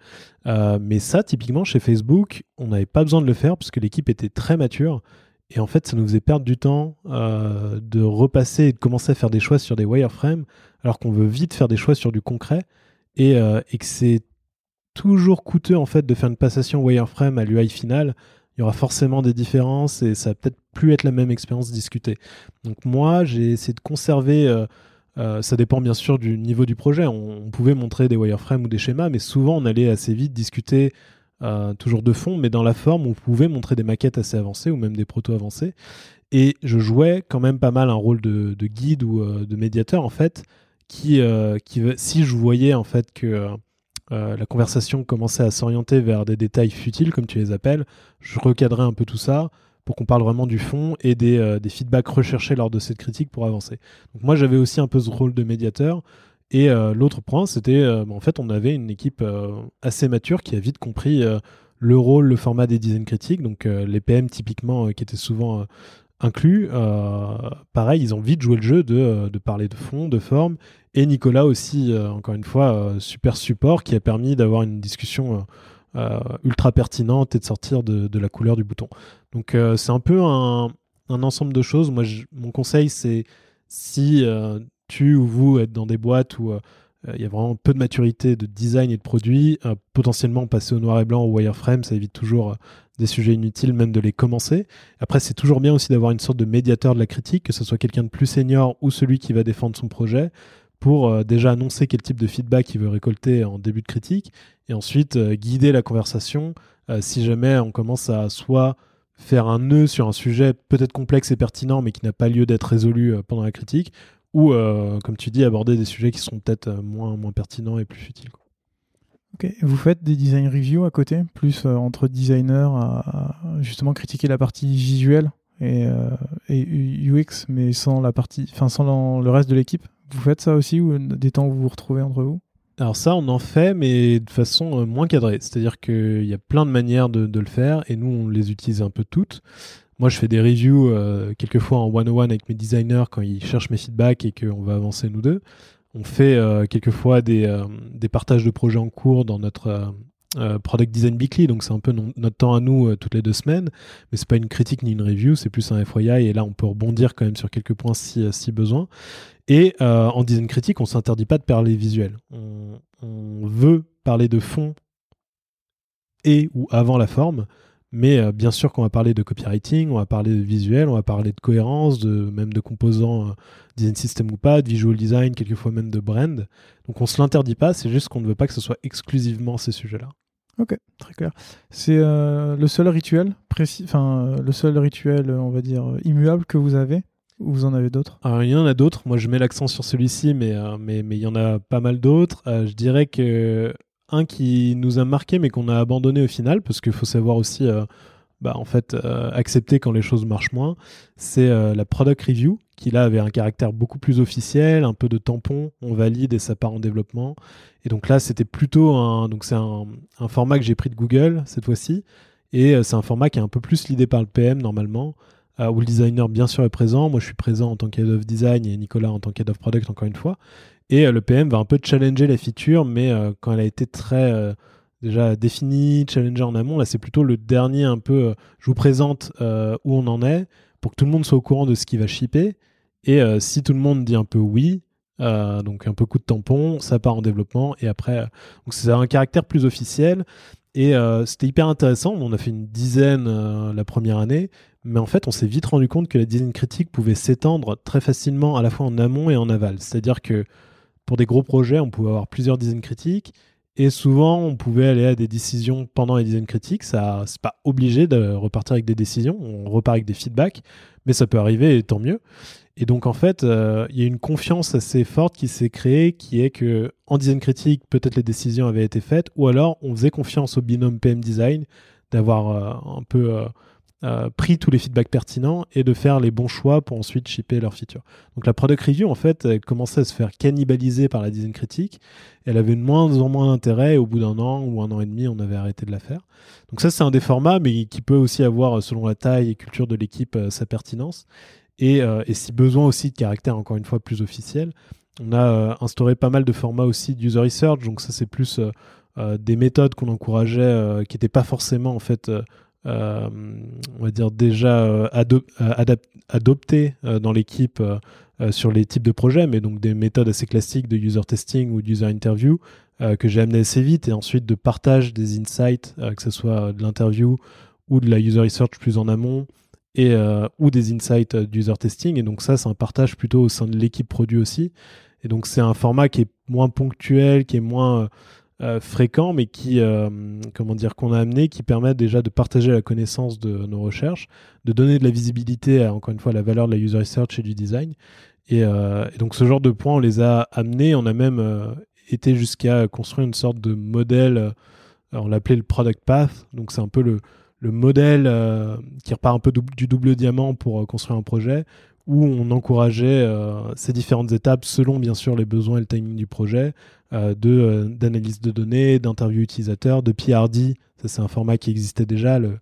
mais ça, typiquement, chez Facebook, on n'avait pas besoin de le faire parce que l'équipe était très mature. Et en fait, ça nous faisait perdre du temps de repasser et de commencer à faire des choix sur des wireframes, alors qu'on veut vite faire des choix sur du concret, et, et que c'est toujours coûteux en fait de faire une passation wireframe à l'UI final. Il y aura forcément des différences et ça va peut-être plus être la même expérience discutée. Donc moi, j'ai essayé de conserver euh, ça dépend bien sûr du niveau du projet. On, pouvait montrer des wireframes ou des schémas, mais souvent on allait assez vite discuter euh, toujours de fond, mais dans la forme on pouvait montrer des maquettes assez avancées ou même des protos avancés. Et je jouais quand même pas mal un rôle de, guide ou euh, de médiateur en fait, qui, qui si je voyais en fait que la conversation commençait à s'orienter vers des détails futiles comme tu les appelles, je recadrais un peu tout ça pour qu'on parle vraiment du fond et euh, des, feedbacks recherchés lors de cette critique pour avancer. Donc moi j'avais aussi un peu ce rôle de médiateur. Et euh, l'autre point, c'était euh, en fait on avait une équipe assez mature qui a vite compris le rôle, le format des design critiques. Donc les PM typiquement qui étaient souvent inclus, pareil, ils ont vite joué le jeu de, de, parler de fond, de forme. Et Nicolas aussi, encore une fois, super support qui a permis d'avoir une discussion euh, ultra pertinente et de sortir de, la couleur du bouton. Donc euh, c'est un peu un, ensemble de choses. Moi, mon conseil, c'est si euh, tu ou vous êtes dans des boîtes où il y a vraiment peu de maturité de design et de produit, potentiellement passer au noir et blanc ou wireframe, ça évite toujours des sujets inutiles, même de les commencer. Après, c'est toujours bien aussi d'avoir une sorte de médiateur de la critique, que ce soit quelqu'un de plus senior ou celui qui va défendre son projet, pour euh, déjà annoncer quel type de feedback il veut récolter en début de critique, et ensuite euh, guider la conversation euh, si jamais on commence à soit faire un nœud sur un sujet peut-être complexe et pertinent, mais qui n'a pas lieu d'être résolu pendant la critique, ou, comme tu dis, aborder des sujets qui sont peut-être moins, moins pertinents et plus futiles. Ok, vous faites des design reviews à côté, plus entre designers à, justement critiquer la partie visuelle et, et UX, mais sans la partie, enfin sans le reste de l'équipe? Vous faites ça aussi ou des temps où vous vous retrouvez entre vous? Alors ça, on en fait, mais de façon euh, moins cadrée. C'est-à-dire qu'il y a plein de manières de, le faire, et nous, on les utilise un peu toutes. Moi, je fais des reviews euh, quelquefois en one-on-one avec mes designers quand ils cherchent mes feedbacks et qu'on va avancer nous deux. On fait euh, quelquefois des, des, partages de projets en cours dans notre euh, Product Design Weekly, donc c'est un peu notre temps à nous euh, toutes les deux semaines, mais c'est pas une critique ni une review, c'est plus un FYI, et là on peut rebondir quand même sur quelques points si, euh, si besoin. Et en design critique, on s'interdit pas de parler visuel. On, veut parler de fond et ou avant la forme, mais euh, bien sûr qu'on va parler de copywriting, on va parler de visuel, on va parler de cohérence, de, même de composants euh, design system ou pas, de visual design, quelquefois même de brand. Donc on se l'interdit pas, c'est juste qu'on ne veut pas que ce soit exclusivement ces sujets-là. Ok, très clair. C'est euh, le seul rituel précis, enfin le seul rituel, on va dire immuable que vous avez. Ou vous en avez d'autres? Il y en a d'autres. Moi, je mets l'accent sur celui-ci, mais mais mais il y en a pas mal d'autres. je dirais que un qui nous a marqué mais qu'on a abandonné au final parce qu'il faut savoir aussi euh, bah, en fait euh, accepter quand les choses marchent moins c'est euh, la product review qui là avait un caractère beaucoup plus officiel un peu de tampon on valide et ça part en développement. Et donc là c'était plutôt un format que j'ai pris de Google cette fois-ci et c'est un format qui est un peu plus l'idée par le PM normalement où le designer bien sûr est présent moi je suis présent en tant qu'head of design et Nicolas en tant qu'head of product encore une fois et euh, le PM va un peu challenger la feature, mais euh, quand elle a été très euh, déjà définie, challenger en amont, là c'est plutôt le dernier un peu, je vous présente où on en est, pour que tout le monde soit au courant de ce qui va shipper. Et si tout le monde dit un peu oui, donc un peu coup de tampon, ça part en développement et après, donc c'est un caractère plus officiel et c'était hyper intéressant. On a fait une dizaine la première année, mais en fait on s'est vite rendu compte que la design critique pouvait s'étendre très facilement à la fois en amont et en aval. C'est-à-dire que pour des gros projets, on pouvait avoir plusieurs dizaines critiques. Et souvent, on pouvait aller à des décisions pendant les dizaines critiques. Ça, c'est pas obligé de repartir avec des décisions. On repart avec des feedbacks. mais ça peut arriver et tant mieux. Et donc en fait, euh, il y a une confiance assez forte qui s'est créée, qui est que en design critique, peut-être les décisions avaient été faites, ou alors on faisait confiance au binôme PM Design d'avoir un peu euh, pris tous les feedbacks pertinents et de faire les bons choix pour ensuite shipper leurs features. Donc la product review, en fait, elle commençait à se faire cannibaliser par la design critique. elle avait de moins en moins d'intérêt. Au bout d'un an ou un an et demi, on avait arrêté de la faire. Donc ça, c'est un des formats, mais qui peut aussi avoir, selon la taille et culture de l'équipe, euh, sa pertinence. Et, euh, et, si besoin aussi de caractère, encore une fois, plus officiel. On a instauré pas mal de formats aussi d'user research. Donc ça, c'est plus des méthodes qu'on encourageait, qui n'étaient pas forcément en fait euh, on va dire déjà euh, euh, adopté dans l'équipe sur les types de projets, mais donc des méthodes assez classiques de user testing ou d'user interview que j'ai amené assez vite et ensuite de partage des insights, que ce soit de l'interview ou de la user research plus en amont et ou des insights d'user testing. Et donc ça, c'est un partage plutôt au sein de l'équipe produit aussi. Et donc c'est un format qui est moins ponctuel, qui est moins euh, fréquents, mais qui, euh, comment dire, qu'on a amené, qui permettent déjà de partager la connaissance de nos recherches, de donner de la visibilité à, encore une fois, la valeur de la user research et du design. Et, euh, donc, ce genre de points, on les a amenés. On a même été jusqu'à construire une sorte de modèle, on l'appelait le product path. Donc, c'est un peu le, le modèle qui repart un peu du double diamant pour construire un projet, où on encourageait ces différentes étapes selon bien sûr les besoins et le timing du projet, euh, de euh, d'analyse de données, d'interview utilisateur, de PRD. Ça, c'est un format qui existait déjà, le,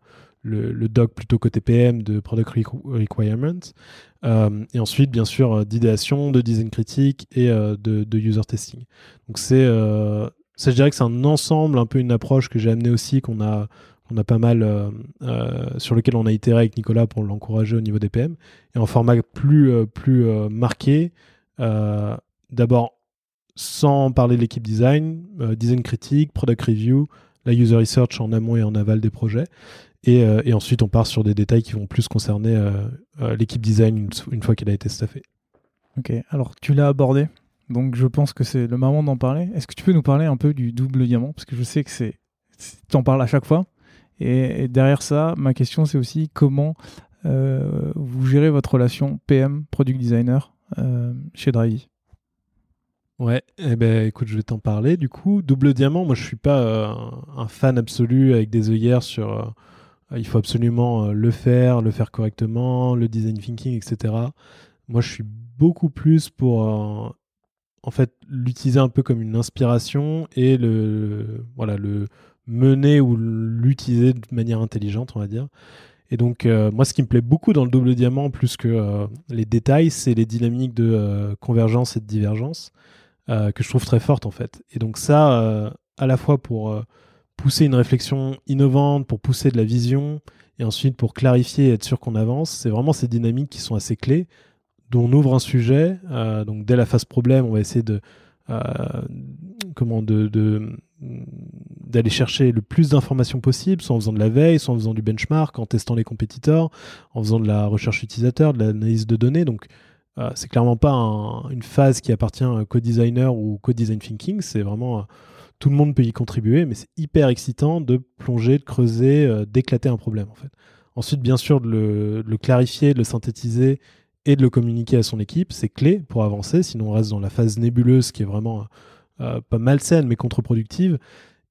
doc plutôt côté PM de Product Requirements. Euh, et ensuite, bien sûr, d'idéation, de design critique et de, user testing. Donc, c'est, je dirais que c'est un ensemble, un peu une approche que j'ai amené aussi, qu'on a, qu'on a pas mal, sur lequel on a itéré avec Nicolas pour l'encourager au niveau des PM. Et en format plus, plus marqué, d'abord sans parler de l'équipe design, euh, design critique, product review, la user research en amont et en aval des projets. Et, euh, ensuite, on part sur des détails qui vont plus concerner euh, l'équipe design une, fois qu'elle a été staffée. Ok, alors tu l'as abordé, donc je pense que c'est le moment d'en parler. Est-ce que tu peux nous parler un peu du double diamant? Parce que je sais que c'est. Tu en parles à chaque fois. Et, derrière ça, ma question, c'est aussi comment vous gérez votre relation PM, product designer, chez Drivey? Ouais, eh ben écoute, je vais t'en parler. Du coup, double diamant, moi je suis pas euh, un fan absolu avec des œillères sur euh, il faut absolument euh, le faire, le faire correctement, le design thinking, etc. Moi je suis beaucoup plus pour en fait l'utiliser un peu comme une inspiration et le voilà le mener ou l'utiliser de manière intelligente, on va dire. Et donc, moi, ce qui me plaît beaucoup dans le double diamant, plus que les détails, c'est les dynamiques de convergence et de divergence. Euh, que je trouve très forte en fait. Et donc ça, euh, à la fois pour euh, pousser une réflexion innovante, pour pousser de la vision, et ensuite pour clarifier et être sûr qu'on avance, c'est vraiment ces dynamiques qui sont assez clés, dont on ouvre un sujet. donc dès la phase problème, on va essayer de comment de, d'aller chercher le plus d'informations possible, soit en faisant de la veille, soit en faisant du benchmark, en testant les compétiteurs, en faisant de la recherche utilisateur, de l'analyse de données. Donc euh, c'est clairement pas une phase qui appartient à co-designer ou co-design thinking. C'est vraiment euh, tout le monde peut y contribuer, mais c'est hyper excitant de plonger, de creuser, euh, d'éclater un problème en fait. Ensuite, bien sûr, de le, clarifier, de le synthétiser et de le communiquer à son équipe, c'est clé pour avancer. Sinon, on reste dans la phase nébuleuse qui est vraiment pas malsaine mais contre-productive.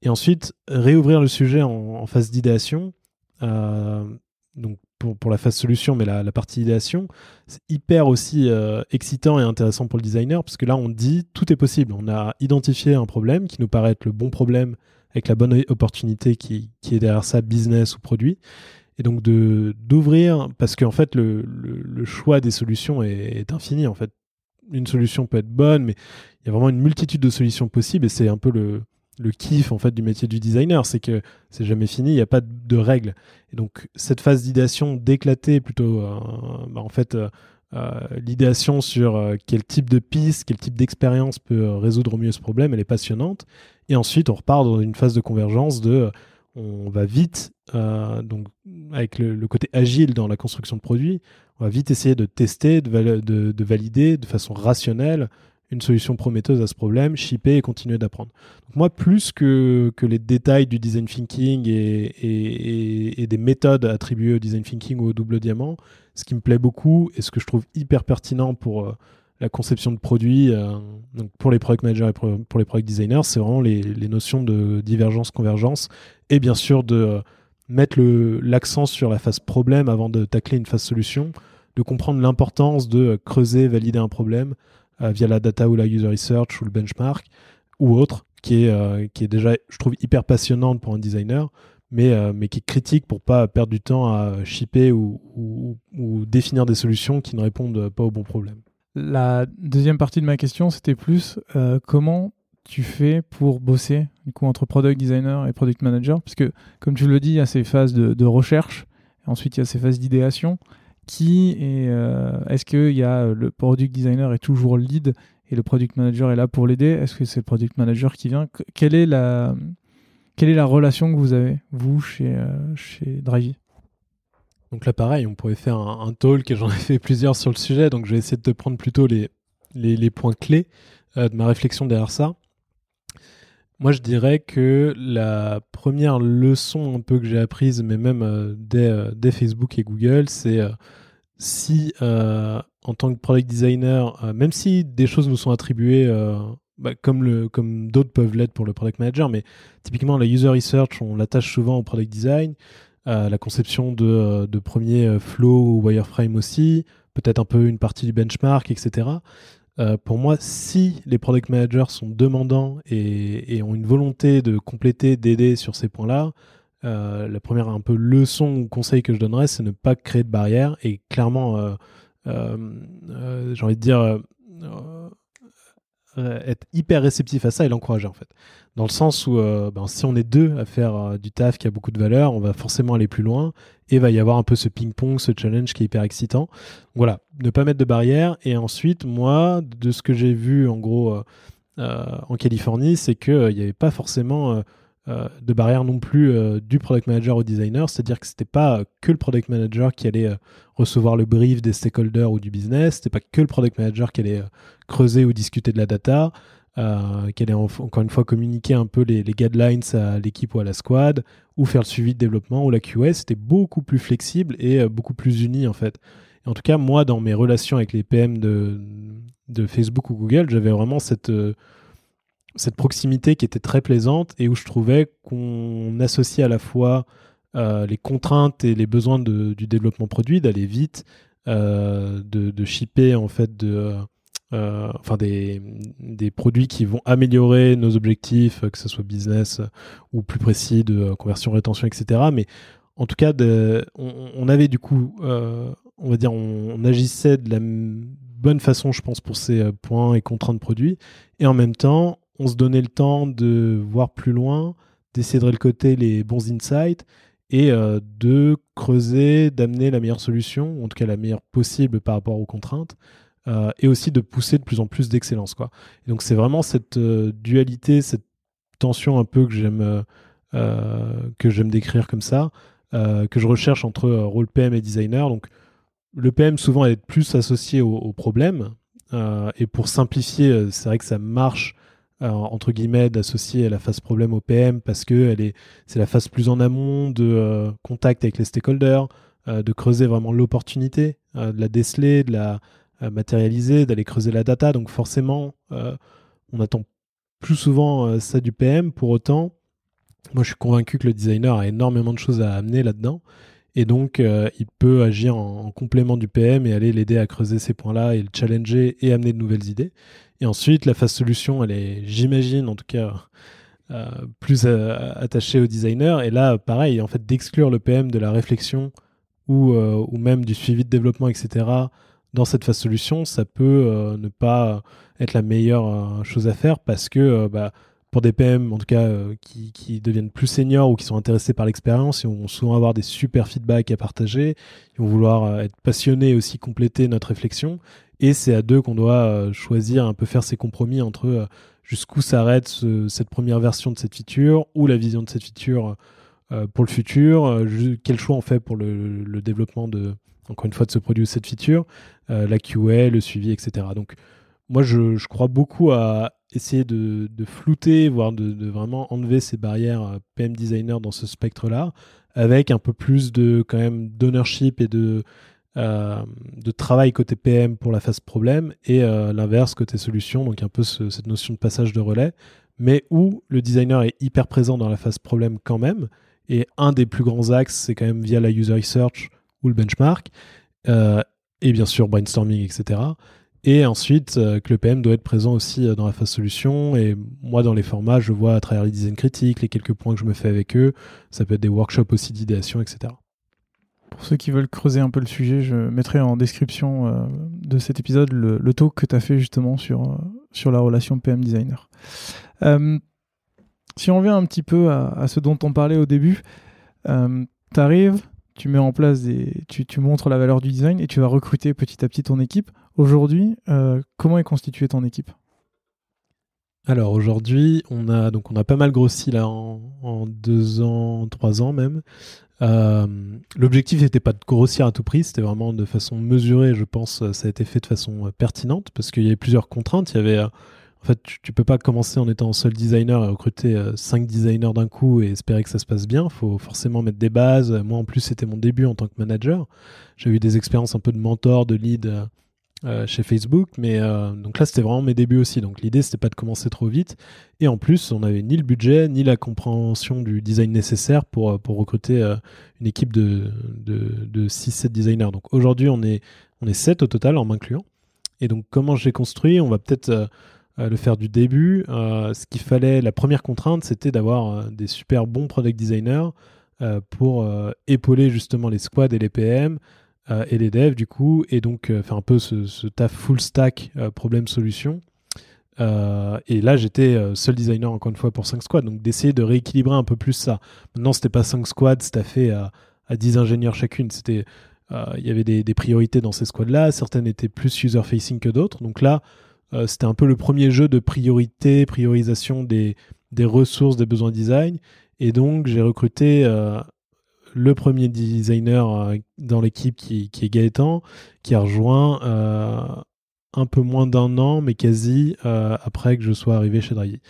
Et ensuite, réouvrir le sujet en, phase d'idéation. donc pour, la phase solution, mais la, partie idéation, c'est hyper aussi euh, excitant et intéressant pour le designer, parce que là, on dit tout est possible. On a identifié un problème qui nous paraît être le bon problème avec la bonne opportunité qui, est derrière ça, business ou produit. Et donc d'ouvrir, parce qu'en fait, le, choix des solutions est, est, infini. En fait, une solution peut être bonne, mais il y a vraiment une multitude de solutions possibles, et c'est un peu le, kiff en fait du métier du designer, c'est que c'est jamais fini, il n'y a pas de règles. Et donc cette phase d'idéation d'éclater plutôt, euh, bah, en fait, euh, euh, l'idéation sur quel type de piste, quel type d'expérience peut résoudre au mieux ce problème, elle est passionnante. Et ensuite, on repart dans une phase de convergence de, on va vite, donc avec le, côté agile dans la construction de produits, on va vite essayer de tester, de, de, de valider de façon rationnelle une solution prometteuse à ce problème, shipper et continuer d'apprendre. moi, plus que, que les détails du design thinking et, et, des méthodes attribuées au design thinking ou au double diamant, ce qui me plaît beaucoup et ce que je trouve hyper pertinent pour euh, la conception de produits, euh, pour les product managers et pour, les product designers, c'est vraiment les, notions de divergence, convergence et bien sûr de euh, mettre l'accent sur la phase problème avant de tacler une phase solution, de comprendre l'importance de creuser, valider un problème, euh, via la data ou la user research ou le benchmark ou autre, qui est, euh, qui est déjà, je trouve, hyper passionnante pour un designer, mais, euh, qui est critique pour pas perdre du temps à shipper ou, ou, définir des solutions qui ne répondent pas aux bons problèmes. La deuxième partie de ma question, c'était plus comment tu fais pour bosser entre product designer et product manager? Puisque, comme tu le dis, il y a ces phases de, recherche, ensuite il y a ces phases d'idéation. Qui est euh, est-ce qu'il y a le product designer est toujours lead et le product manager est là pour l'aider? Est-ce que c'est le product manager qui vient? Quelle est la relation que vous avez vous chez euh, chez Drivey? Donc là pareil, on pourrait faire un, talk et j'en ai fait plusieurs sur le sujet, donc je vais essayer de te prendre plutôt les points clés euh, de ma réflexion derrière ça. Moi, je dirais que la première leçon un peu que j'ai apprise, mais même euh, euh, dès, Facebook et Google, c'est si en tant que product designer, même si des choses nous sont attribuées bah, comme d'autres peuvent l'être pour le product manager, mais typiquement la user research, on l'attache souvent au product design, la conception de, de premiers flow ou wireframe aussi, peut-être un peu une partie du benchmark, etc. Euh, pour moi, si les product managers sont demandants et, ont une volonté de compléter, d'aider sur ces points-là, euh, la première un peu leçon ou conseil que je donnerais, c'est ne pas créer de barrières et clairement, euh, j'ai envie de dire, être hyper réceptif à ça et l'encourager en fait. Dans le sens où ben, si on est deux à faire du taf qui a beaucoup de valeur, on va forcément aller plus loin et va y avoir un peu ce ping-pong, ce challenge qui est hyper excitant. Voilà, ne pas mettre de barrières. Et ensuite, moi, de ce que j'ai vu en gros euh, euh, en Californie, c'est qu'il euh, n'y avait pas forcément de barrière non plus du product manager au designer. C'est-à-dire que c'était pas que le product manager qui allait recevoir le brief des stakeholders ou du business. C'était pas que le product manager qui allait creuser ou discuter de la data. Euh, qu'elle ait encore une fois communiqué un peu les, guidelines à l'équipe ou à la squad, ou faire le suivi de développement ou la QA, c'était beaucoup plus flexible et euh, beaucoup plus uni en fait. en tout cas, moi, dans mes relations avec les PM de, Facebook ou Google, j'avais vraiment cette, euh, cette proximité qui était très plaisante et où je trouvais qu'on associait à la fois les contraintes et les besoins du développement produit, d'aller vite, de, de shipper en fait de euh, enfin des, des, produits qui vont améliorer nos objectifs, que ce soit business ou plus précis de conversion, rétention, etc. Mais en tout cas, on, avait du coup, euh, on va dire, on, agissait de la bonne façon, je pense, pour ces euh, points et contraintes produits. Et en même temps, on se donnait le temps de voir plus loin, d'essayer de récolter les bons insights et de creuser, d'amener la meilleure solution, en tout cas la meilleure possible par rapport aux contraintes. Euh, et aussi de pousser de plus en plus d'excellence. Quoi. donc c'est vraiment cette euh, dualité, cette tension un peu que j'aime euh, que j'aime décrire comme ça, que je recherche entre rôle PM et designer. Donc le PM souvent est plus associé au, problème. et pour simplifier, c'est vrai que ça marche entre guillemets d'associer la phase problème au PM parce que est c'est la phase plus en amont de contact avec les stakeholders, de creuser vraiment l'opportunité, de la déceler, de la matérialiser, d'aller creuser la data. Donc forcément, euh, on attend plus souvent euh, ça du PM. Pour autant, moi je suis convaincu que le designer a énormément de choses à amener là-dedans. Et donc, euh, il peut agir en, complément du PM et aller l'aider à creuser ces points-là et le challenger et amener de nouvelles idées. Et ensuite, la phase solution, elle est, j'imagine, en tout cas, plus attachée au designer. Et là, pareil, en fait, d'exclure le PM de la réflexion ou, ou même du suivi de développement, etc., dans cette phase solution, ça peut euh, ne pas être la meilleure euh, chose à faire parce que euh, bah, pour des PM, en tout cas, qui, deviennent plus seniors ou qui sont intéressés par l'expérience, ils vont souvent avoir des super feedbacks à partager, ils vont vouloir être passionnés et aussi compléter notre réflexion. Et c'est à deux qu'on doit choisir, un peu faire ces compromis entre jusqu'où s'arrête cette première version de cette feature ou la vision de cette feature pour le futur, quel choix on fait pour le développement de, encore une fois, de ce produit ou cette feature, euh, la QA, le suivi, etc. Donc, moi, je, je, crois beaucoup à essayer de, flouter, voire de, vraiment enlever ces barrières PM designer dans ce spectre-là, avec un peu plus de quand même d'ownership et de euh, de travail côté PM pour la phase problème et euh, l'inverse côté solution, donc un peu cette notion de passage de relais, mais où le designer est hyper présent dans la phase problème quand même. Et un des plus grands axes, c'est quand même via la user research ou le benchmark, euh, et bien sûr brainstorming, etc. Et ensuite, que le PM doit être présent aussi dans la phase solution. Et moi, dans les formats, je vois à travers les design critiques, les quelques points que je me fais avec eux. Ça peut être des workshops aussi d'idéation, etc. Pour ceux qui veulent creuser un peu le sujet, je mettrai en description euh, de cet épisode le, talk que tu as fait justement sur, euh, sur la relation PM-designer. Euh, si on revient un petit peu à, ce dont on parlait au début, tu arrives, tu mets en place des. Tu, tu, montres la valeur du design et tu vas recruter petit à petit ton équipe. Aujourd'hui, comment est constituée ton équipe? Alors aujourd'hui, on a donc on a pas mal grossi là en, deux ans, trois ans même. Euh, l'objectif n'était pas de grossir à tout prix, c'était vraiment de façon mesurée, je pense, ça a été fait de façon euh, pertinente parce qu'il y avait plusieurs contraintes. Il y avait, euh, en fait, tu, peux pas commencer en étant seul designer et recruter cinq designers d'un coup et espérer que ça se passe bien. Il faut forcément mettre des bases. Moi, en plus, c'était mon début en tant que manager. J'ai eu des expériences un peu de mentor, de lead euh, chez Facebook. Mais euh, donc là, c'était vraiment mes débuts aussi. Donc l'idée, c'était pas de commencer trop vite. Et en plus, on n'avait ni le budget, ni la compréhension du design nécessaire pour, euh, pour recruter une équipe de, de, de 6-7 designers. Donc aujourd'hui, on est, on est 7 au total en m'incluant. Et donc, comment j'ai construit On va peut-être le faire du début. ce qu'il fallait, la première contrainte, c'était d'avoir des super bons product designers pour épauler justement les squads et les PM, et les devs du coup, et donc euh, faire un peu ce, taf full stack euh, problème-solution. et là, j'étais seul designer encore une fois pour 5 squads, donc d'essayer de rééquilibrer un peu plus ça. Maintenant, c'était pas 5 squads staffés à, à 10 ingénieurs chacune, c'était il y avait des, des, priorités dans ces squads-là, certaines étaient plus user-facing que d'autres. Donc là, c'était un peu le premier jeu de priorité, priorisation des, des ressources, des besoins design. Et donc, j'ai recruté le premier designer euh, dans l'équipe qui, est Gaëtan, qui a rejoint euh, un peu moins d'un an, mais quasi euh, après que je sois arrivé chez Draghi.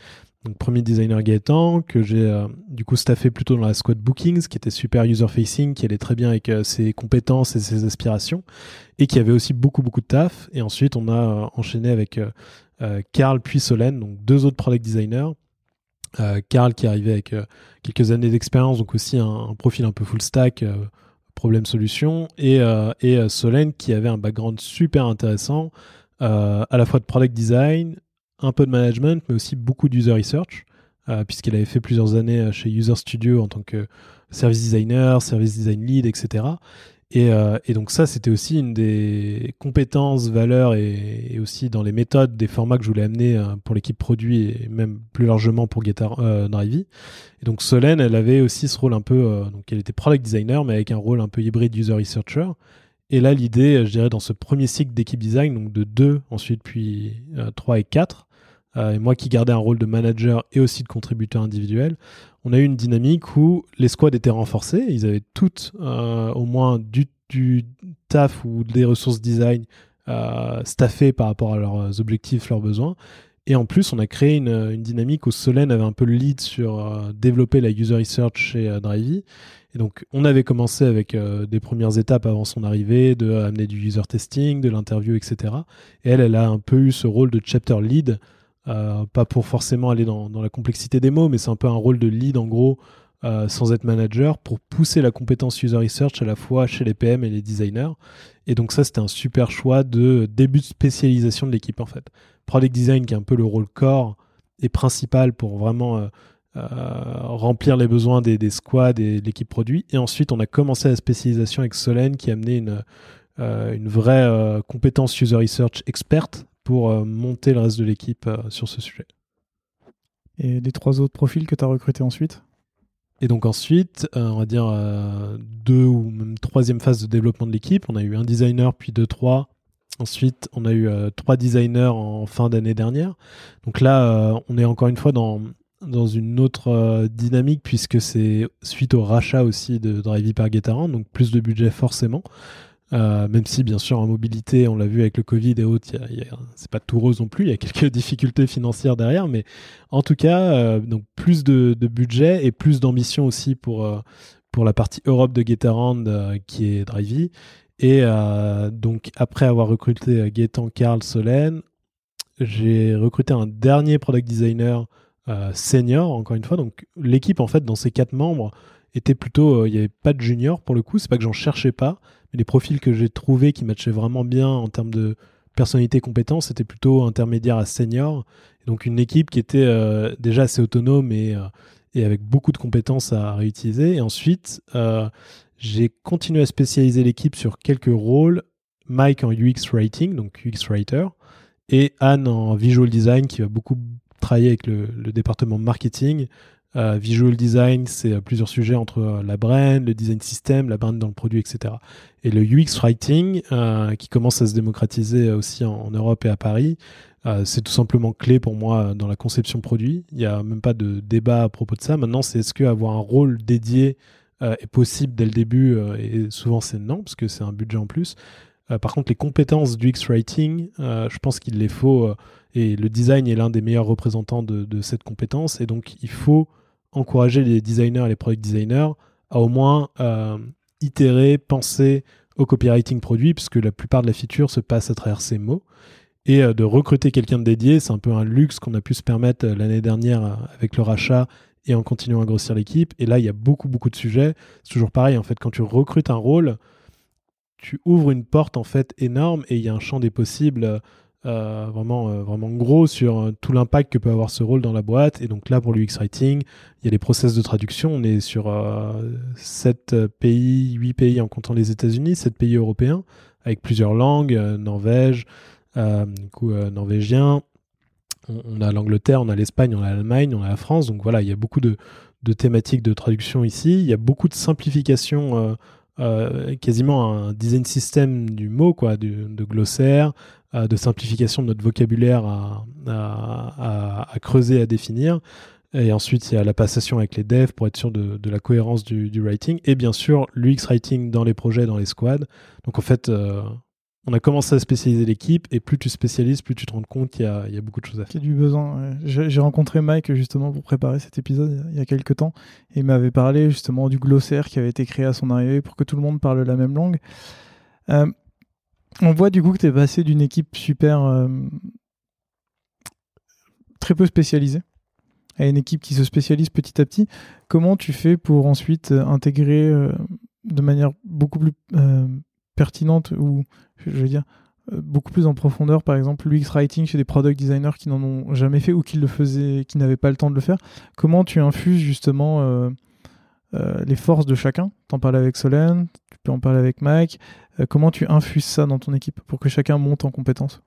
Donc premier designer Gaëtan, que j'ai du coup staffé plutôt dans la squad bookings, qui était super user-facing, qui allait très bien avec ses compétences et ses aspirations, et qui avait aussi beaucoup beaucoup de taf. Et ensuite on a enchaîné avec Karl puis Solène, donc deux autres product designers, Karl qui arrivait avec euh, quelques années d'expérience, donc aussi un, profil un peu full stack, euh, problème-solution, et, et Solène qui avait un background super intéressant, à la fois de product design, un peu de management, mais aussi beaucoup d'user research, puisqu'elle avait fait plusieurs années chez User Studio en tant que service designer, service design lead, etc. Euh, et, donc ça, c'était aussi une des compétences, valeurs et, aussi dans les méthodes des formats que je voulais amener euh, pour l'équipe produit et même plus largement pour Guitar euh, Drivey. Et donc Solène, elle avait aussi ce rôle un peu, euh, donc elle était product designer, mais avec un rôle un peu hybride user researcher. Et là, l'idée, je dirais, dans ce premier cycle d'équipe design, donc de 2, ensuite puis 3 et 4, et moi qui gardais un rôle de manager et aussi de contributeur individuel, on a eu une dynamique où les squads étaient renforcés. Ils avaient toutes euh, au moins du, taf ou des ressources design euh, staffées par rapport à leurs objectifs, leurs besoins. Et en plus, on a créé une, dynamique où Solène avait un peu le lead sur euh, développer la user research chez Drivey. Et donc, on avait commencé avec des premières étapes avant son arrivée, de amener du user testing, de l'interview, etc. Et elle, elle a un peu eu ce rôle de chapter lead pas pour forcément aller dans, la complexité des mots, mais c'est un peu un rôle de lead en gros, euh, sans être manager, pour pousser la compétence user research à la fois chez les PM et les designers. Et donc ça, c'était un super choix de début de spécialisation de l'équipe en fait. Product design qui est un peu le rôle core et principal pour vraiment euh, remplir les besoins des, squads et de l'équipe produit. Et ensuite, on a commencé la spécialisation avec Solène qui a amené une vraie compétence user research experte pour euh, monter le reste de l'équipe euh, sur ce sujet. Et les trois autres profils que tu as recrutés ensuite? Et donc ensuite, euh, on va dire deux ou même troisième phase de développement de l'équipe. On a eu un designer, puis deux, trois. Ensuite, on a eu trois designers en fin d'année dernière. Donc là, on est encore une fois dans, dans une autre dynamique puisque c'est suite au rachat aussi de Drivey par Getaran, donc plus de budget forcément. Euh, même si, bien sûr, en mobilité, on l'a vu avec le Covid et autres, c'est pas tout rose non plus. Il y a quelques difficultés financières derrière, mais en tout cas, euh, donc plus de, budget et plus d'ambition aussi pour, euh, pour la partie Europe de Gatorand qui est Drivey. Et donc, après avoir recruté Gaetan, Karl, Solène, j'ai recruté un dernier product designer senior, encore une fois. Donc, l'équipe, en fait, dans ces quatre membres, était plutôt. Il n'y avait pas de junior pour le coup. C'est pas que j'en cherchais pas les profils que j'ai trouvés qui matchaient vraiment bien en termes de personnalité, compétence, c'était plutôt intermédiaire à senior. Donc une équipe qui était euh, déjà assez autonome et, euh, et, avec beaucoup de compétences à réutiliser. Et ensuite, euh, j'ai continué à spécialiser l'équipe sur quelques rôles. Mike en UX Writing, donc UX Writer, et Anne en Visual Design, qui va beaucoup travailler avec le département marketing euh, visual design, c'est euh, plusieurs sujets entre euh, la brand, le design system, la brand dans le produit, etc. Et le UX writing, qui commence à se démocratiser aussi en, Europe et à Paris, c'est tout simplement clé pour moi dans la conception produit. Il n'y a même pas de débat à propos de ça. Maintenant, c'est est-ce qu'avoir un rôle dédié est possible dès le début Et souvent, c'est non, parce que c'est un budget en plus. par contre, les compétences du X-Writing, je pense qu'il les faut, et le design est l'un des meilleurs représentants de, cette compétence, et donc il faut encourager les designers et les product designers à au moins euh, itérer, penser au copywriting produit, puisque la plupart de la feature se passe à travers ces mots. Et euh, de recruter quelqu'un de dédié, c'est un peu un luxe qu'on a pu se permettre euh, l'année dernière avec le rachat et en continuant à grossir l'équipe. Et là, il y a beaucoup, beaucoup de sujets. C'est toujours pareil, en fait, quand tu recrutes un rôle, tu ouvres une porte en fait énorme et il y a un champ des possibles euh, vraiment, euh, vraiment gros sur euh, tout l'impact que peut avoir ce rôle dans la boîte. Et donc là, pour l'UX Writing, il y a les process de traduction. On est sur 7 pays, 8 pays en comptant les États-Unis, 7 pays européens, avec plusieurs langues, Norvège, du coup, norvégien. On, a l'Angleterre, on a l'Espagne, on a l'Allemagne, on a la France. Donc voilà, il y a beaucoup de, de thématiques de traduction ici. Il y a beaucoup de simplification. quasiment un design system du mot, quoi, de glossaire, euh, de simplification de notre vocabulaire à, creuser, à définir. Et ensuite, il y a la passation avec les devs pour être sûr de, la cohérence du, writing. Et bien sûr, l'UX writing dans les projets, dans les squads. Donc en fait, euh, on a commencé à spécialiser l'équipe. Et plus tu spécialises, plus tu te rends compte qu'il y, a, beaucoup de choses à faire. Il y a du besoin. J'ai rencontré Mike justement pour préparer cet épisode il y a quelques temps. Et il m'avait parlé justement du glossaire qui avait été créé à son arrivée pour que tout le monde parle la même langue. Euh, on voit du coup que tu es passé d'une équipe super euh, très peu spécialisée à une équipe qui se spécialise petit à petit. Comment tu fais pour ensuite euh, intégrer euh, de manière beaucoup plus pertinente ou je veux dire beaucoup plus en profondeur par exemple l'UX writing chez des product designers qui n'en ont jamais fait ou qui le faisaient qui n'avaient pas le temps de le faire? Comment tu infuses justement les forces de chacun? T'en parles avec Solène, peux en parler avec Mike. Euh, comment tu infuses ça dans ton équipe pour que chacun monte en compétences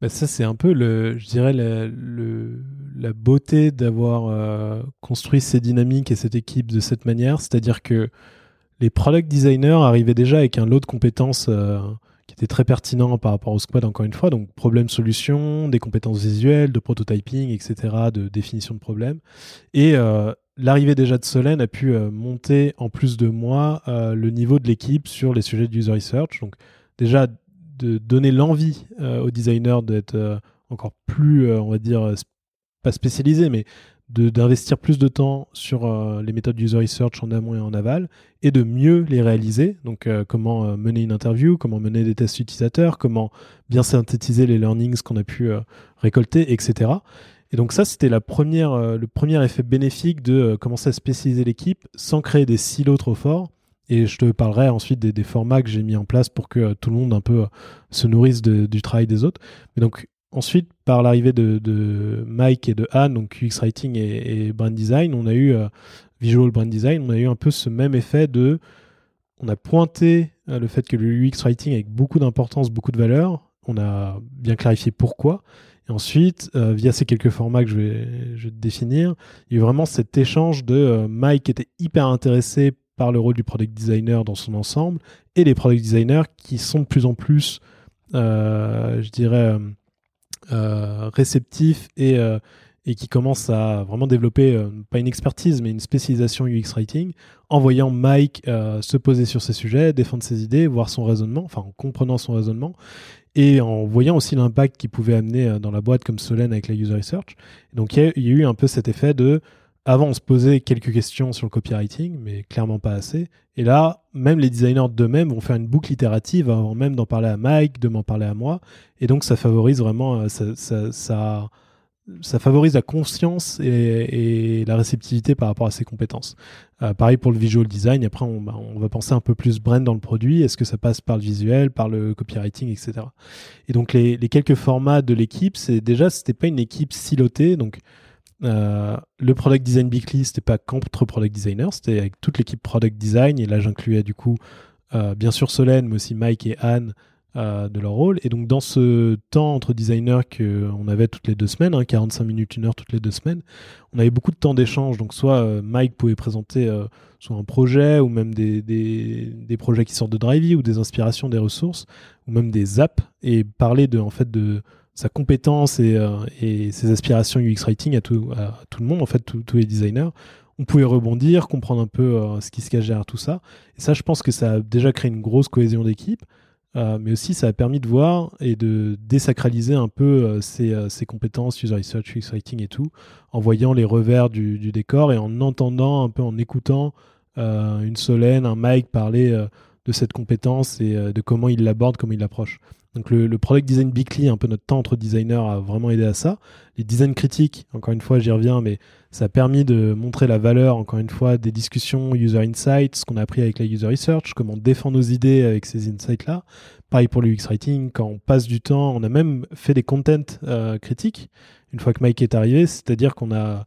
bah, ça, c'est un peu, le, je dirais, la, le, la beauté d'avoir euh, construit ces dynamiques et cette équipe de cette manière. C'est-à-dire que les product designers arrivaient déjà avec un lot de compétences euh, qui était très pertinent par rapport au squad, encore une fois. Donc, problème-solution, des compétences visuelles, de prototyping, etc., de définition de problèmes. Et l'arrivée déjà de Solène a pu euh, monter en plus de moi euh, le niveau de l'équipe sur les sujets de user research. Donc déjà de donner l'envie euh, aux designers d'être encore plus, on va dire, pas spécialisés, mais d'investir plus de temps sur les méthodes user research en amont et en aval et de mieux les réaliser. Donc comment mener une interview, comment mener des tests utilisateurs, comment bien synthétiser les learnings qu'on a pu récolter, etc. Et donc ça, c'était euh, le premier effet bénéfique de euh, commencer à spécialiser l'équipe sans créer des silos trop forts. Et je te parlerai ensuite des, formats que j'ai mis en place pour que euh, tout le monde un peu se nourrisse du travail des autres. Mais donc ensuite, par l'arrivée de, Mike et de Anne, donc UX Writing et, Brand Design, on a eu Visual Brand Design, on a eu un peu ce même effet de, on a pointé le fait que le UX Writing avec beaucoup d'importance, beaucoup de valeur. On a bien clarifié pourquoi ensuite, euh, via ces quelques formats que je vais, je définir, il y a eu vraiment cet échange de euh, Mike qui était hyper intéressé par le rôle du product designer dans son ensemble et les product designers qui sont de plus en plus, euh, je dirais, réceptifs et, et qui commence à vraiment développer, euh, pas une expertise, mais une spécialisation UX Writing, en voyant Mike euh, se poser sur ces sujets, défendre ses idées, voir son raisonnement, enfin en comprenant son raisonnement, et en voyant aussi l'impact qu'il pouvait amener euh, dans la boîte comme Solène avec la user research. donc il y, a eu un peu cet effet de avant, on se posait quelques questions sur le copywriting, mais clairement pas assez. Et là, même les designers d'eux-mêmes vont faire une boucle itérative avant même d'en parler à Mike, de m'en parler à moi. Et donc, ça favorise vraiment, ça, favorise la conscience et, la réceptivité par rapport à ses compétences. Euh, pareil pour le visual design. Après, bah, on, va penser un peu plus brand dans le produit. Est-ce que ça passe par le visuel, par le copywriting, etc. Et donc, les, quelques formats de l'équipe, c'est déjà, c'était pas une équipe silotée. Donc, euh, le product design weekly, c'était pas contre product designer, c'était avec toute l'équipe product design. Et là, j'incluais du coup, euh, bien sûr Solène, mais aussi Mike et Anne euh, de leur rôle. Et donc dans ce temps entre designers qu'on avait toutes les deux semaines, 45 hein, minutes, une heure toutes les deux semaines, on avait beaucoup de temps d'échange. Donc soit euh, Mike pouvait présenter euh, soit un projet ou même des, des, projets qui sortent de Drivey ou des inspirations, des ressources ou même des apps et parler de en fait de sa compétence et, ses aspirations UX writing à tout, à tout le monde, en fait tous les designers on pouvait rebondir, comprendre un peu ce qui se cache derrière tout ça. Et ça, je pense que ça a déjà créé une grosse cohésion d'équipe. Euh, mais aussi ça a permis de voir et de désacraliser un peu euh, ses, euh, compétences user research, writing et tout, en voyant les revers du, décor et en entendant un peu, en écoutant une Solène, un Mike parler de cette compétence et de comment il l'aborde, comment il l'approche. Donc le, product design weekly, un peu notre temps entre designers, a vraiment aidé à ça. Les design critiques, encore une fois, j'y reviens, mais ça a permis de montrer la valeur, encore une fois, des discussions user insights, ce qu'on a appris avec la user research, comment on défend nos idées avec ces insights-là. Pareil pour le UX writing, quand on passe du temps, on a même fait des content euh, critiques une fois que Mike est arrivé, c'est-à-dire qu'on a